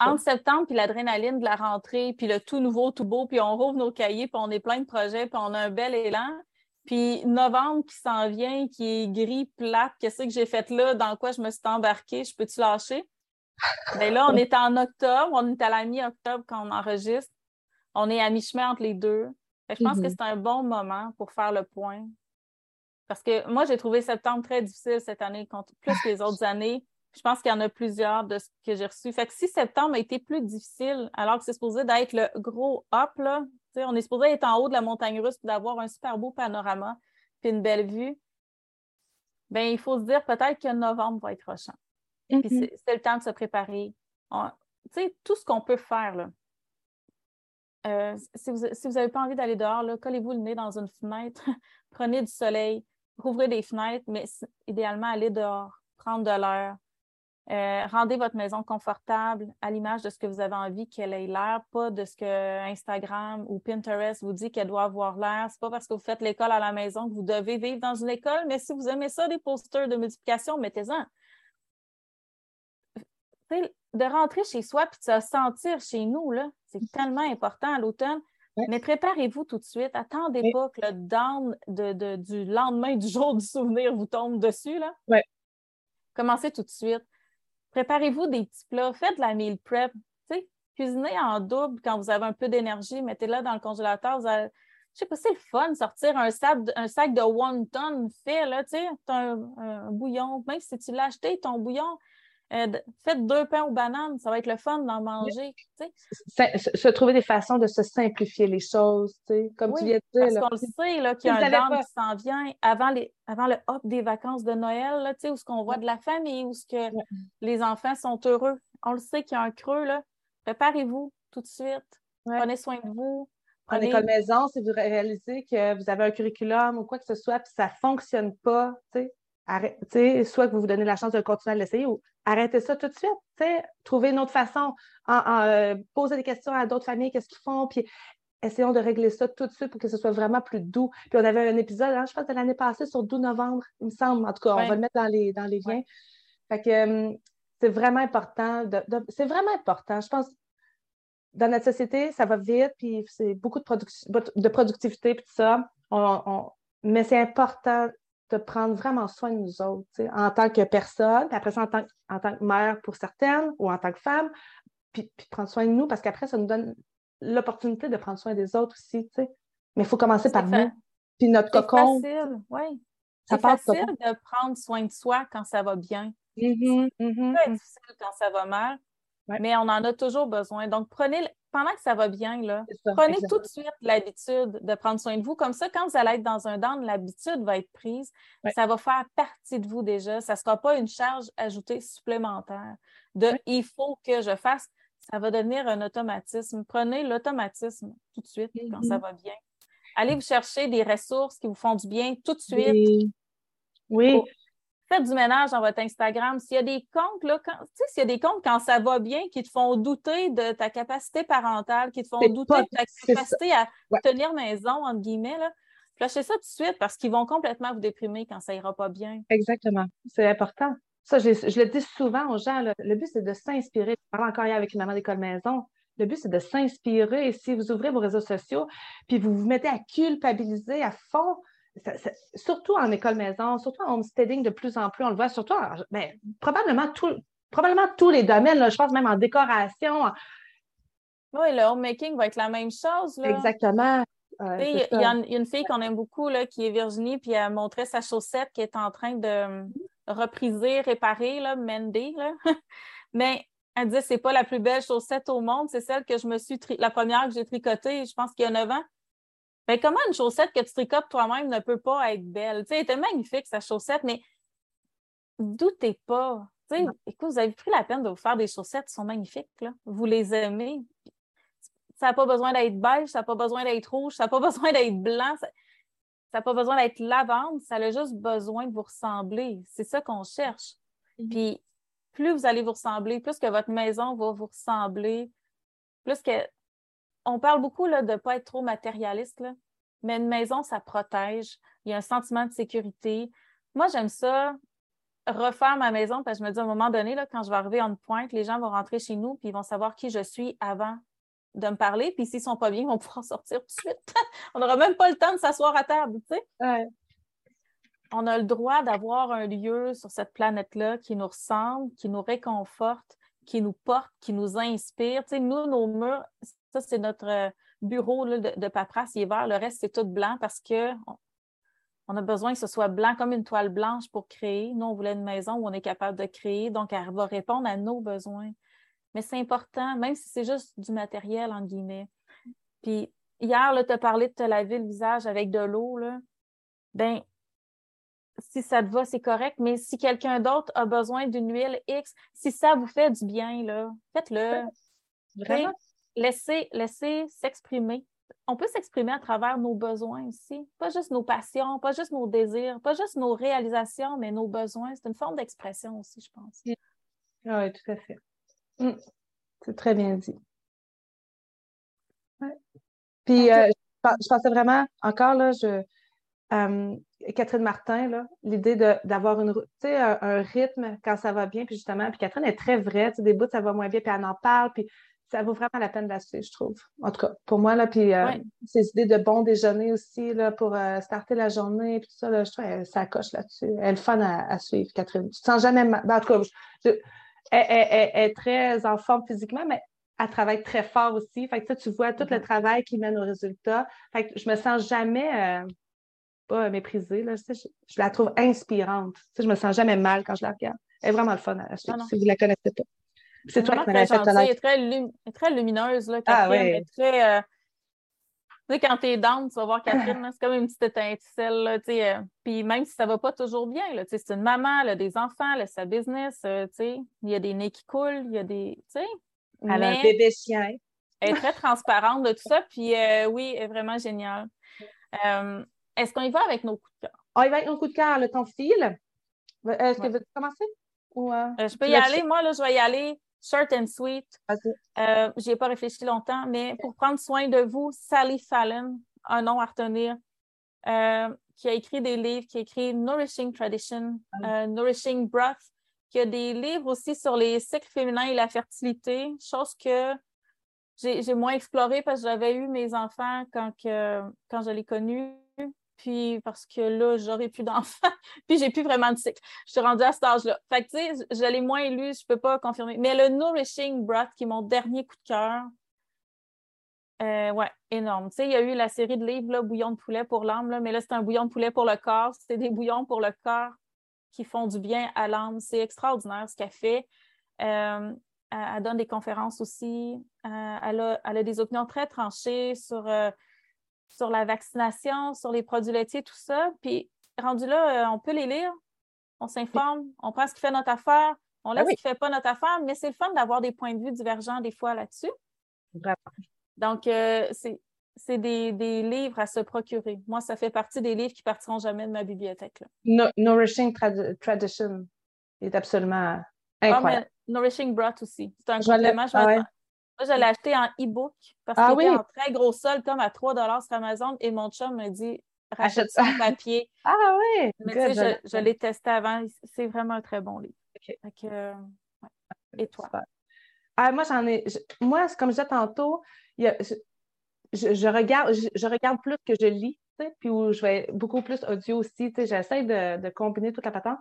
Entre septembre, puis l'adrénaline de la rentrée, puis le tout nouveau, tout beau, puis on rouvre nos cahiers, puis on est plein de projets, puis on a un bel élan. Puis novembre qui s'en vient, qui est gris, plate, qu'est-ce que j'ai fait là, dans quoi je me suis embarquée, je peux-tu lâcher? Bien là, on est en octobre, on est à la mi-octobre quand on enregistre. On est à mi-chemin entre les deux. je pense que mm-hmm. c'est un bon moment pour faire le point. Parce que moi, j'ai trouvé septembre très difficile cette année, plus que les autres années. Je pense qu'il y en a plusieurs de ce que j'ai reçu. Fait que si septembre a été plus difficile, alors que c'est supposé d'être le gros hop, là, on est supposé être en haut de la montagne russe et d'avoir un super beau panorama puis une belle vue, ben il faut se dire peut-être que novembre va être rochant. Puis mm-hmm. c'est le temps de se préparer. sais, tout ce qu'on peut faire, là. Euh, si vous n'avez pas envie d'aller dehors, collez-vous le nez dans une fenêtre, prenez du soleil, rouvrez des fenêtres, mais idéalement, allez dehors, prendre de l'air, euh, rendez votre maison confortable à l'image de ce que vous avez envie qu'elle ait l'air, pas de ce que Instagram ou Pinterest vous dit qu'elle doit avoir l'air. C'est pas parce que vous faites l'école à la maison que vous devez vivre dans une école, mais si vous aimez ça, des posters de multiplication, mettez-en. De rentrer chez soi puis de se sentir chez nous, c'est tellement important à l'automne. Mais préparez-vous tout de suite. Attendez pas que le down de, du lendemain du jour du souvenir vous tombe dessus. Là. Commencez tout de suite. Préparez-vous des petits plats, faites de la meal prep. Cuisinez en double quand vous avez un peu d'énergie, mettez-la dans le congélateur. Je sais pas, c'est le fun, sortir un sac, de one ton fait, tu sais, un, un, bouillon. Même si tu l'as acheté, ton bouillon, euh, faites deux pains aux bananes, ça va être le fun d'en manger. Se, trouver des façons de se simplifier les choses, comme tu viens de dire. Parce qu'on le sait qu'il y a un dame qui s'en vient avant, les, avant le hop des vacances de Noël, là, où ce qu'on voit de la famille, où ce que les enfants sont heureux. On le sait qu'il y a un creux. Là. Préparez-vous tout de suite. Prenez soin de vous. En école maison, si vous réalisez que vous avez un curriculum ou quoi que ce soit, puis ça ne fonctionne pas, soit que vous vous donnez la chance de continuer à l'essayer ou arrêtez ça tout de suite. Trouver une autre façon, en, euh, poser des questions à d'autres familles, qu'est-ce qu'ils font, puis essayons de régler ça tout de suite pour que ce soit vraiment plus doux. Puis on avait un épisode, hein, je pense, de l'année passée sur 12 novembre, il me semble. En tout cas, on va le mettre dans les, dans les liens. Fait que hum, c'est vraiment important. c'est vraiment important. Je pense, dans notre société, ça va vite, puis c'est beaucoup de, de productivité, puis tout ça. mais c'est important de prendre vraiment soin de nous autres, en tant que personne, puis après ça, en tant, en tant, que mère pour certaines ou en tant que femme, puis, prendre soin de nous, parce qu'après, ça nous donne l'opportunité de prendre soin des autres aussi, Mais il faut commencer par nous. Puis notre cocon. C'est facile, oui. C'est facile de prendre soin de soi quand ça va bien. Mm-hmm, mm-hmm. C'est difficile quand ça va mal, mais on en a toujours besoin. Donc, prenez, pendant que ça va bien, là, prenez tout de suite l'habitude de prendre soin de vous. Comme ça, quand vous allez être dans un down, l'habitude va être prise. Ça va faire partie de vous déjà. Ça ne sera pas une charge ajoutée supplémentaire de il faut que je fasse. Ça va devenir un automatisme. Prenez l'automatisme tout de suite quand ça mm-hmm. va bien. Allez vous chercher des ressources qui vous font du bien tout de suite. Oui. oui faites du ménage dans votre Instagram. S'il y a des comptes, là, quand, s'il y a des comptes quand ça va bien, qui te font douter de ta capacité parentale, qui te font douter de ta capacité à tenir maison, entre guillemets, là, ça tout de suite parce qu'ils vont complètement vous déprimer quand ça ira pas bien. Exactement. C'est important. Ça, je, le dis souvent aux gens, le but, c'est de s'inspirer. Je parlais encore hier avec une maman d'école maison. Le but, c'est de s'inspirer. Et si vous ouvrez vos réseaux sociaux, puis vous vous mettez à culpabiliser à fond, surtout en école maison, surtout en homesteading de plus en plus, on le voit, surtout, ben, probablement, probablement tous les domaines, je pense même en décoration. Oui, le homemaking va être la même chose. Exactement. il, y a, une fille qu'on aime beaucoup là, qui est Virginie, puis elle montrait sa chaussette qui est en train de repriser, réparer, là, mender. Là. Mais elle dit c'est pas la plus belle chaussette au monde, c'est celle que je me suis la première que j'ai tricotée, je pense qu'il y a 9 ans. Mais comment une chaussette que tu tricotes toi-même ne peut pas être belle? Tu sais, elle était magnifique, sa chaussette, mais doutez pas écoute, vous avez pris la peine de vous faire des chaussettes, elles sont magnifiques, là. Vous les aimez. Ça n'a pas besoin d'être beige, ça n'a pas besoin d'être rouge, ça n'a pas besoin d'être blanc, ça n'a pas besoin d'être lavande, ça a juste besoin de vous ressembler. C'est ça qu'on cherche. Mhm. Puis, plus vous allez vous ressembler, plus que votre maison va vous ressembler, plus que. On parle beaucoup là, de ne pas être trop matérialiste, là, mais une maison, ça protège. Il y a un sentiment de sécurité. Moi, j'aime ça, refaire ma maison, parce que je me dis à un moment donné, là, quand je vais arriver en pointe, les gens vont rentrer chez nous puis ils vont savoir qui je suis avant de me parler. Puis s'ils ne sont pas bien, ils vont pouvoir sortir tout de suite. On n'aura même pas le temps de s'asseoir à table, tu sais. On a le droit d'avoir un lieu sur cette planète-là qui nous ressemble, qui nous réconforte, qui nous porte, qui nous inspire. Tu sais, nous, nos murs, ça, c'est notre euh, bureau de, de paperasse, il est vert. Le reste, c'est tout blanc parce que on a besoin que ce soit blanc comme une toile blanche pour créer. Nous, on voulait une maison où on est capable de créer, donc elle va répondre à nos besoins. Mais c'est important, même si c'est juste du matériel, en guillemets. Puis hier, tu as parlé de te laver le visage avec de l'eau. Ben, si ça te va, c'est correct, mais si quelqu'un d'autre a besoin d'une huile X, si ça vous fait du bien, faites-le. Vraiment? Laissez, laissez s'exprimer on peut s'exprimer à travers nos besoins aussi, pas juste nos passions, pas juste nos désirs, pas juste nos réalisations, mais nos besoins. C'est une forme d'expression aussi, je pense. Ah oui, tout à fait. Mm. C'est très bien dit. Puis, euh, je, pensais vraiment, encore là, je, euh, Catherine Martin, l'idée d'avoir une, un, un, rythme quand ça va bien, puis justement, puis Catherine est très vraie, des bouts, ça va moins bien, puis elle en parle, puis ça vaut vraiment la peine d'acheter, je trouve. En tout cas, pour moi, là, puis euh, ces idées de bon déjeuner aussi, là, pour euh, starter la journée, puis tout ça, là, je trouve qu'elle ça coche là-dessus. Elle est fun à, suivre, Catherine. Tu te sens jamais mal. Ben, en tout cas, elle, est très en forme physiquement, mais elle travaille très fort aussi. Fait que tu vois tout le mm-hmm. travail qui mène au résultat. Fait que je me sens jamais euh, pas méprisée. Là, je, je, la trouve inspirante. Tu sais, je me sens jamais mal quand je la regarde. Elle est vraiment le fun à suivre, si vous ne la connaissez pas. C'est qui m'as fait Elle est très, très lumineuse, là, ah, Catherine. Ah, très, euh, Tu sais, quand t'es down, tu vas voir Catherine, c'est comme une petite étincelle, là, tu sais. Euh, puis même si ça va pas toujours bien, là, tu sais, c'est une maman, elle a des enfants, elle a sa business, euh, tu sais. Il y a des nez qui coulent, il y a des, tu sais. Elle a un bébé chien. Elle est très transparente de tout ça, puis oui, elle est vraiment géniale. Est-ce qu'on y va avec nos coups de cœur? On y va avec nos coups de cœur, le temps file. Est-ce que vous veux commencer? Ou, je peux y aller. Moi, là, je vais y aller short and sweet. Euh, J'y ai pas réfléchi longtemps, mais pour prendre soin de vous, Sally Fallon, un nom à retenir, euh, qui a écrit des livres, qui a écrit Nourishing Tradition, ah. euh, Nourishing Breath, qui a des livres aussi sur les cycles féminins et la fertilité, chose que j'ai moins exploré parce que j'avais eu mes enfants quand, que, quand je l'ai connu puis parce que là, j'aurais plus d'enfants, puis j'ai plus vraiment de cycle. Je suis rendue à cet âge-là. Fait que, tu sais, je l'ai moins lu, je peux pas confirmer. Mais le Nourishing Breath, qui est mon dernier coup de cœur, euh, ouais, énorme. Tu sais, il y a eu la série de livres, là, Bouillon de poulet pour l'âme, mais là, c'est un bouillon de poulet pour le corps. C'est des bouillons pour le corps qui font du bien à l'âme. C'est extraordinaire ce qu'elle fait. Euh, elle, donne des conférences aussi. Euh, elle, a, elle, a, des opinions très tranchées sur sur la vaccination, sur les produits laitiers, tout ça. Puis rendu là, euh, on peut les lire, on s'informe, on prend ce qui fait notre affaire, on laisse ah ce qui ne fait pas notre affaire, mais c'est le fun d'avoir des points de vue divergents des fois là-dessus. Donc, euh, c'est des, livres à se procurer. Moi, ça fait partie des livres qui partiront jamais de ma bibliothèque. Nourishing Tradition est absolument ah, incroyable. Nourishing Broth aussi. C'est un complément. Je, moi, je l'ai acheté en e-book parce ah qu'il était en très gros sol, comme à 3 sur Amazon. Et mon chum me dit rachète ça en papier. Ah oui! Mais tu sais, je, l'ai testé avant. C'est vraiment un très bon livre. Euh, et toi? Ah, moi, j'en ai. moi, comme je disais tantôt, je, je, regarde, je, regarde plus que je lis puis où je vais beaucoup plus audio aussi. J'essaie de, de, combiner toute la patente.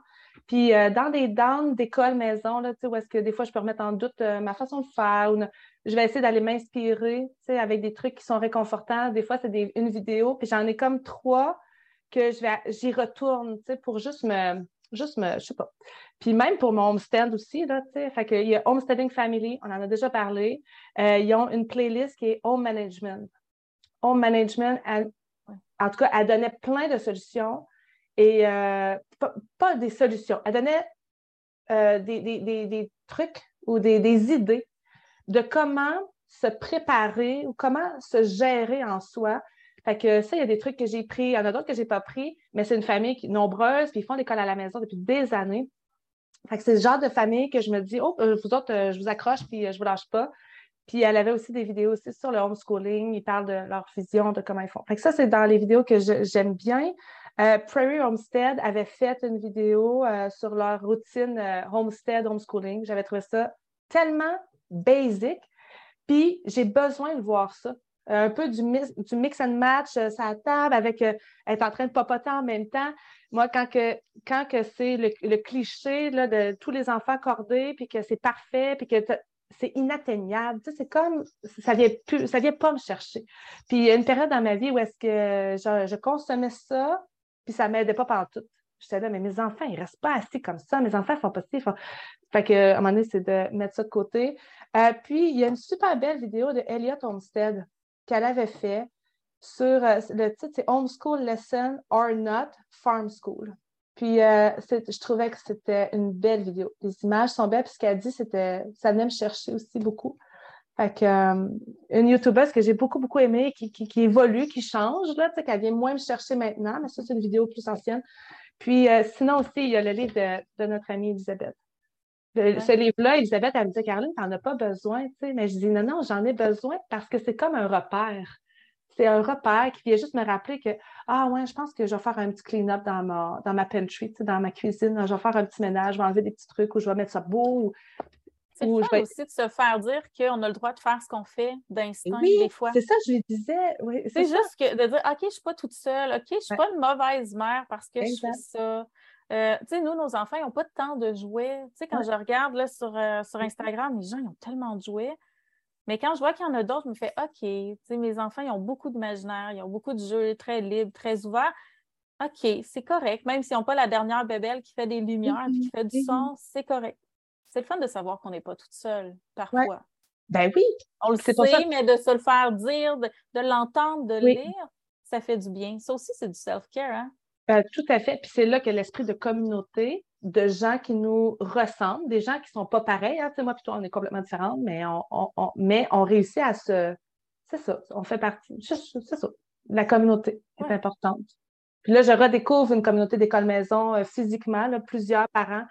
Puis euh, dans des downs d'école maison, là, où est-ce que des fois je peux remettre en doute euh, ma façon de faire, ou je vais essayer d'aller m'inspirer avec des trucs qui sont réconfortants. Des fois, c'est une vidéo, puis j'en ai comme trois que je vais j'y retourne pour juste me. Juste me, je sais pas. Puis même pour mon homestead aussi, là, tu sais, fait y a Homesteading Family, on en a déjà parlé. Euh, ils ont une playlist qui est Home Management. Home Management, en tout cas, elle donnait plein de solutions et euh, pas, des solutions. Elle donnait euh, des, trucs ou des, idées de comment se préparer ou comment se gérer en soi. Fait que ça, il y a des trucs que j'ai pris, il y en a d'autres que je n'ai pas pris, mais c'est une famille qui, nombreuse, puis ils font l'école à la maison depuis des années. Fait que c'est le genre de famille que je me dis, oh, euh, vous autres, je vous accroche, puis je vous lâche pas. Puis elle avait aussi des vidéos aussi sur le homeschooling. Ils parlent de leur vision, de comment ils font. Ça, c'est dans les vidéos que j'aime bien. Euh, Prairie Homestead avait fait une vidéo euh, sur leur routine euh, homestead, homeschooling. J'avais trouvé ça tellement basic. Puis j'ai besoin de voir ça. un peu du mix, du mix and match, sa table, avec être en train de papoter en même temps. Moi, quand que, c'est le, cliché de tous les enfants cordés, puis que c'est parfait, puis que c'est inatteignable. C'est comme, ça vient plus, ça vient pas me chercher. Puis il y a une période dans ma vie où est-ce que je, je consommais ça, puis ça m'aidait pas partout. tout. J'étais là, mais mes enfants, ils restent pas assis comme ça. Mes enfants font pas ci. Fait que, à un moment donné, c'est de mettre ça de côté. Euh, puis, il y a une super belle vidéo de Elliot Homestead qu'elle avait fait sur euh, le titre, c'est Homeschool Lesson or Not Farm School. Puis, euh, je trouvais que c'était une belle vidéo. Les images sont belles, puis ce qu'elle dit, c'était, ça venait me chercher aussi beaucoup. Fait que, euh, une YouTubeuse que j'ai beaucoup, beaucoup aimée, qui, qui, évolue, qui change, là, tu sais, qu'elle vient moins me chercher maintenant, mais ça, c'est une vidéo plus ancienne. Puis, euh, sinon aussi, il y a le livre de, notre amie Elisabeth. Ce livre-là, Elisabeth, elle me dit, Caroline, tu n'en as pas besoin, tu sais, mais je dis, non, non, j'en ai besoin parce que c'est comme un repère. C'est un repère qui vient juste me rappeler que, ah ouais, je pense que je vais faire un petit clean-up dans ma, dans ma pantry, dans ma cuisine, je vais faire un petit ménage, je vais enlever des petits trucs ou je vais mettre ça beau. C'est le aussi de se faire dire qu'on a le droit de faire ce qu'on fait d'instinct des fois. C'est ça, je lui disais. Oui, c'est juste que de dire OK, je ne suis pas toute seule, OK, je ne suis pas une mauvaise mère parce que je fais ça. Euh, tu sais, nous, nos enfants, ils n'ont pas de temps de jouer. Tu sais, quand je regarde là, sur, euh, sur Instagram, les gens, ils ont tellement de jouets. Mais quand je vois qu'il y en a d'autres, je me fais OK, mes enfants, ils ont beaucoup d'imaginaire, ils ont beaucoup de jeux très libres, très ouverts. OK, c'est correct. Même s'ils n'ont pas la dernière bébelle qui fait des lumières et qui fait du son, c'est correct c'est le fun de savoir qu'on n'est pas toute seule, parfois. Ben oui. On le sait, mais de se le faire dire, de, l'entendre, de le lire, ça fait du bien. Ça aussi, c'est du self-care, hein? Ben, tout à fait. Puis c'est là que l'esprit de communauté, de gens qui nous ressemblent, des gens qui ne sont pas pareils. Hein? Moi, plutôt, on est complètement différents, mais on, mais on réussit à se. C'est ça, on fait partie. C'est ça. La communauté est importante. Puis là, je redécouvre une communauté d'école maison euh, physiquement, plusieurs parents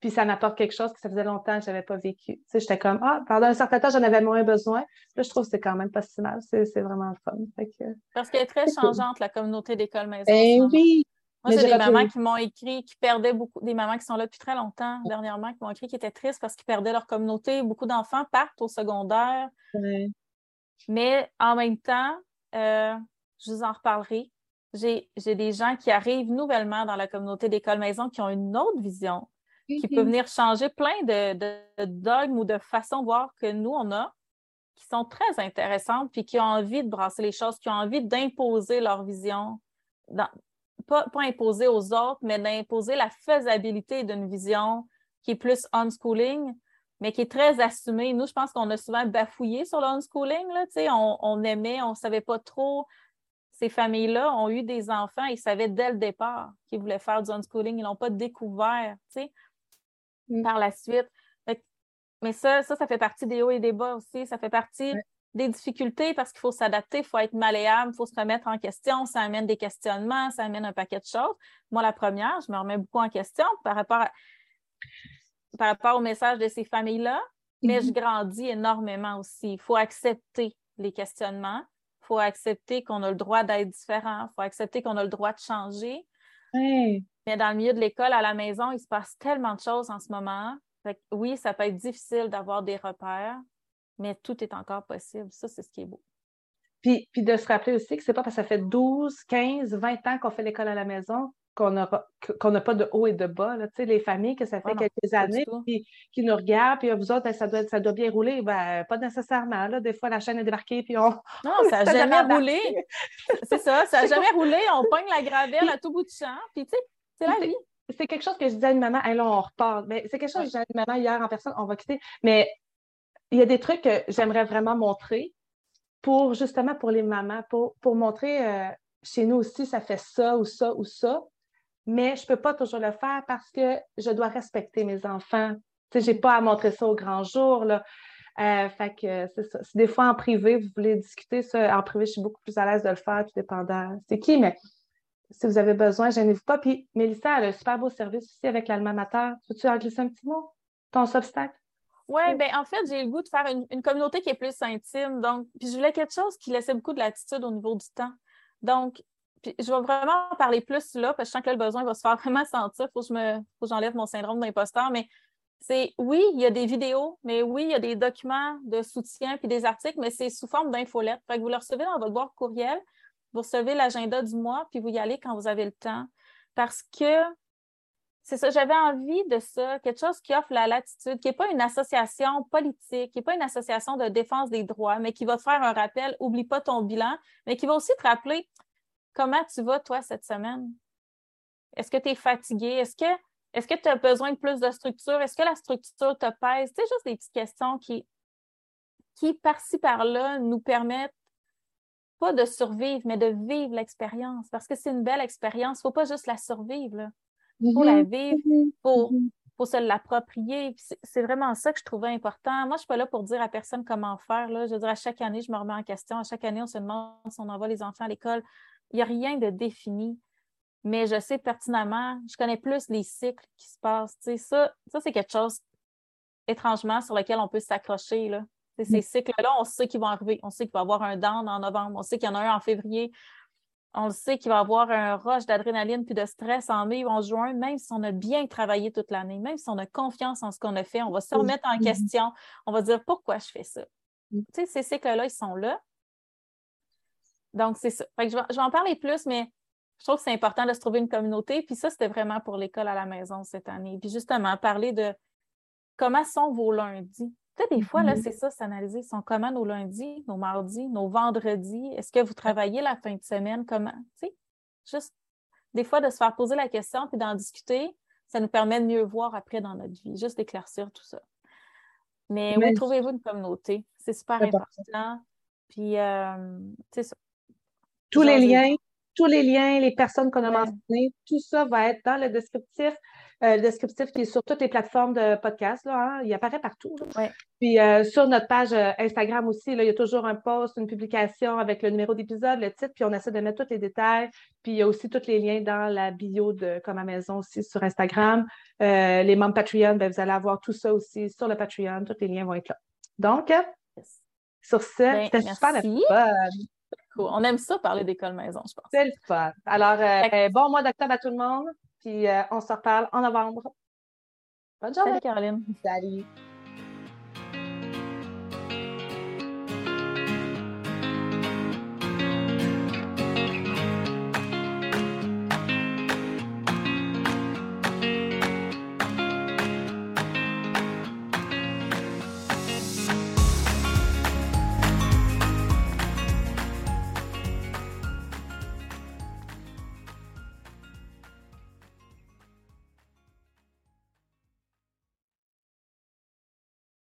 puis ça m'apporte quelque chose que ça faisait longtemps que je n'avais pas vécu. Tu sais, j'étais comme, ah, pendant un certain temps, j'en avais moins besoin. Là, je trouve que c'est quand même pas si mal. C'est vraiment le fun. Parce qu'elle est très changeante, la communauté d'école maison. Ben oui. Moi, j'ai des mamans qui m'ont écrit, qui perdaient beaucoup, des mamans qui sont là depuis très longtemps, dernièrement, qui m'ont écrit qui étaient tristes parce qu'ils perdaient leur communauté. Beaucoup d'enfants partent au secondaire. Mais en même temps, euh, je vous en reparlerai. J'ai des gens qui arrivent nouvellement dans la communauté d'école maison qui ont une autre vision, qui peut venir changer plein de, dogmes ou de façons de voir que nous, on a, qui sont très intéressantes, puis qui ont envie de brasser les choses, qui ont envie d'imposer leur vision, pas, pas imposer aux autres, mais d'imposer la faisabilité d'une vision qui est plus unschooling, mais qui est très assumée. Nous, je pense qu'on a souvent bafouillé sur le unschooling. Là, on, on aimait, on ne savait pas trop ces familles-là ont eu des enfants, ils savaient dès le départ qu'ils voulaient faire du unschooling, ils ne l'ont pas découvert. Mm. par la suite. Mais ça, ça, ça fait partie des hauts et des bas aussi. Ça fait partie des difficultés parce qu'il faut s'adapter, il faut être malléable, il faut se remettre en question. Ça amène des questionnements, ça amène un paquet de choses. Moi, la première, je me remets beaucoup en question par rapport, par rapport au message de ces familles-là, mais je mm-hmm. grandis énormément aussi. Il faut accepter les questionnements. Il faut accepter qu'on a le droit d'être différent. Il faut accepter qu'on a le droit de changer. Mais dans le milieu de l'école, à la maison, il se passe tellement de choses en ce moment. oui, ça peut être difficile d'avoir des repères, mais tout est encore possible. Ça, c'est ce qui est beau. Puis, puis de se rappeler aussi que c'est pas parce que ça fait 12, 15, 20 ans qu'on fait l'école à la maison qu'on n'a pas de haut et de bas. Là. Les familles que ça fait quelques années qui, qui, nous regardent, puis vous autres, ben, ça, doit, ça doit bien rouler. Ben, pas nécessairement. Là. Des fois, la chaîne est débarquée, puis on. Non, ça n'a jamais roulé. c'est ça, ça n'a jamais roulé. On pogne la gravelle à tout bout de champ. Puis, tu sais, c'est la vie. C'est quelque chose que je disais à une maman, là, on repart. Mais c'est quelque chose que j'ai dit à une maman hier en personne, on va quitter. Mais il y a des trucs que j'aimerais vraiment montrer pour justement pour les mamans, pour, pour montrer euh, chez nous aussi, ça fait ça ou ça ou ça. mais je ne peux pas toujours le faire parce que je dois respecter mes enfants. Je n'ai pas à montrer ça au grand jour. Là. Euh, fait que c'est ça. Des fois en privé, vous voulez discuter ça, en privé, je suis beaucoup plus à l'aise de le faire, tout dépendant c'est qui, mais si vous avez besoin, gênez-vous pas. Puis Mélissa, elle a un super beau service aussi avec l'Alma Mater. Veux-tu en glisser un petit mot? Ton obstacle? Oui, ben en fait, j'ai le goût de faire une, communauté qui est plus intime. Donc, puis je voulais quelque chose qui laissait beaucoup de latitude au niveau du temps. Donc, puis je vais vraiment parler plus là, parce que je sens que le besoin va se faire vraiment sentir. Il faut que je me, faut que j'enlève mon syndrome d'imposteur. Mais c'est oui, il y a des vidéos, mais oui, il y a des documents de soutien puis des articles, mais c'est sous forme d'infolettes. Fait que vous le recevez dans votre boîte courriel, vous recevez l'agenda du mois, puis vous y allez quand vous avez le temps. Parce que c'est ça, j'avais envie de ça, quelque chose qui offre la latitude, qui n'est pas une association politique, qui n'est pas une association de défense des droits, mais qui va te faire un rappel, oublie pas ton bilan, mais qui va aussi te rappeler comment tu vas, toi, cette semaine. Est-ce que tu es fatigué? Est-ce que que tu as besoin de plus de structure? Est-ce que la structure te pèse? C'est juste des petites questions qui, qui par-ci, par-là, nous permettent pas de survivre, mais de vivre l'expérience. Parce que c'est une belle expérience. Il ne faut pas juste la survivre. Il faut la mm-hmm. vivre, il faut, mm-hmm. se l'approprier. C'est vraiment ça que je trouvais important. Moi, je ne suis pas là pour dire à personne comment faire. Là. Je veux dire, à chaque année, je me remets en question. À chaque année, on se demande si on envoie les enfants à l'école. Il n'y a rien de défini mais je sais pertinemment, je connais plus les cycles qui se passent. ça, ça c'est quelque chose étrangement sur lequel on peut s'accrocher. Là. Ces cycles-là, on sait qu'ils vont arriver. On sait qu'il va y avoir un down en novembre. On sait qu'il y en a un en février. On sait qu'il va y avoir un rush d'adrénaline puis de stress en mai ou en juin, même si on a bien travaillé toute l'année, même si on a confiance en ce qu'on a fait, on va se remettre en question. On va dire pourquoi je fais ça? Mm. ces cycles-là, ils sont là. Donc, c'est ça. je, vais, je vais en parler plus, mais je trouve que c'est important de se trouver une communauté. Puis ça, c'était vraiment pour l'école à la maison cette année. Puis justement, parler de comment sont vos lundis? Peut-être des fois, là, mm-hmm. c'est ça, s'analyser. Sont comment nos lundis, nos mardis, nos vendredis? Est-ce que vous travaillez la fin de semaine? Comment? Tu sais, juste des fois de se faire poser la question puis d'en discuter, ça nous permet de mieux voir après dans notre vie, juste d'éclaircir tout ça. Mais où trouvez-vous une communauté? C'est super important. Puis, euh, c'est ça. Tous les liens tous les liens, les personnes qu'on a mentionnées, tout ça va être dans le descriptif. Euh, le descriptif qui est sur toutes les plateformes de podcast, là, hein, il apparaît partout. Puis euh, sur notre page euh, Instagram aussi, là, il y a toujours un post, une publication avec le numéro d'épisode, le titre, puis on essaie de mettre tous les détails. Puis il y a aussi tous les liens dans la bio de Comme à Maison aussi sur Instagram. les membres Patreon, ben, vous allez avoir tout ça aussi sur le Patreon. Tous les liens vont être là. Donc, sur ce, ben, c'était super on aime ça parler d'école maison, je pense. C'est le fun. Alors, euh, bon mois d'octobre à tout le monde. Puis euh, on se reparle en novembre. Bonne journée. Salut, Caroline. Salut.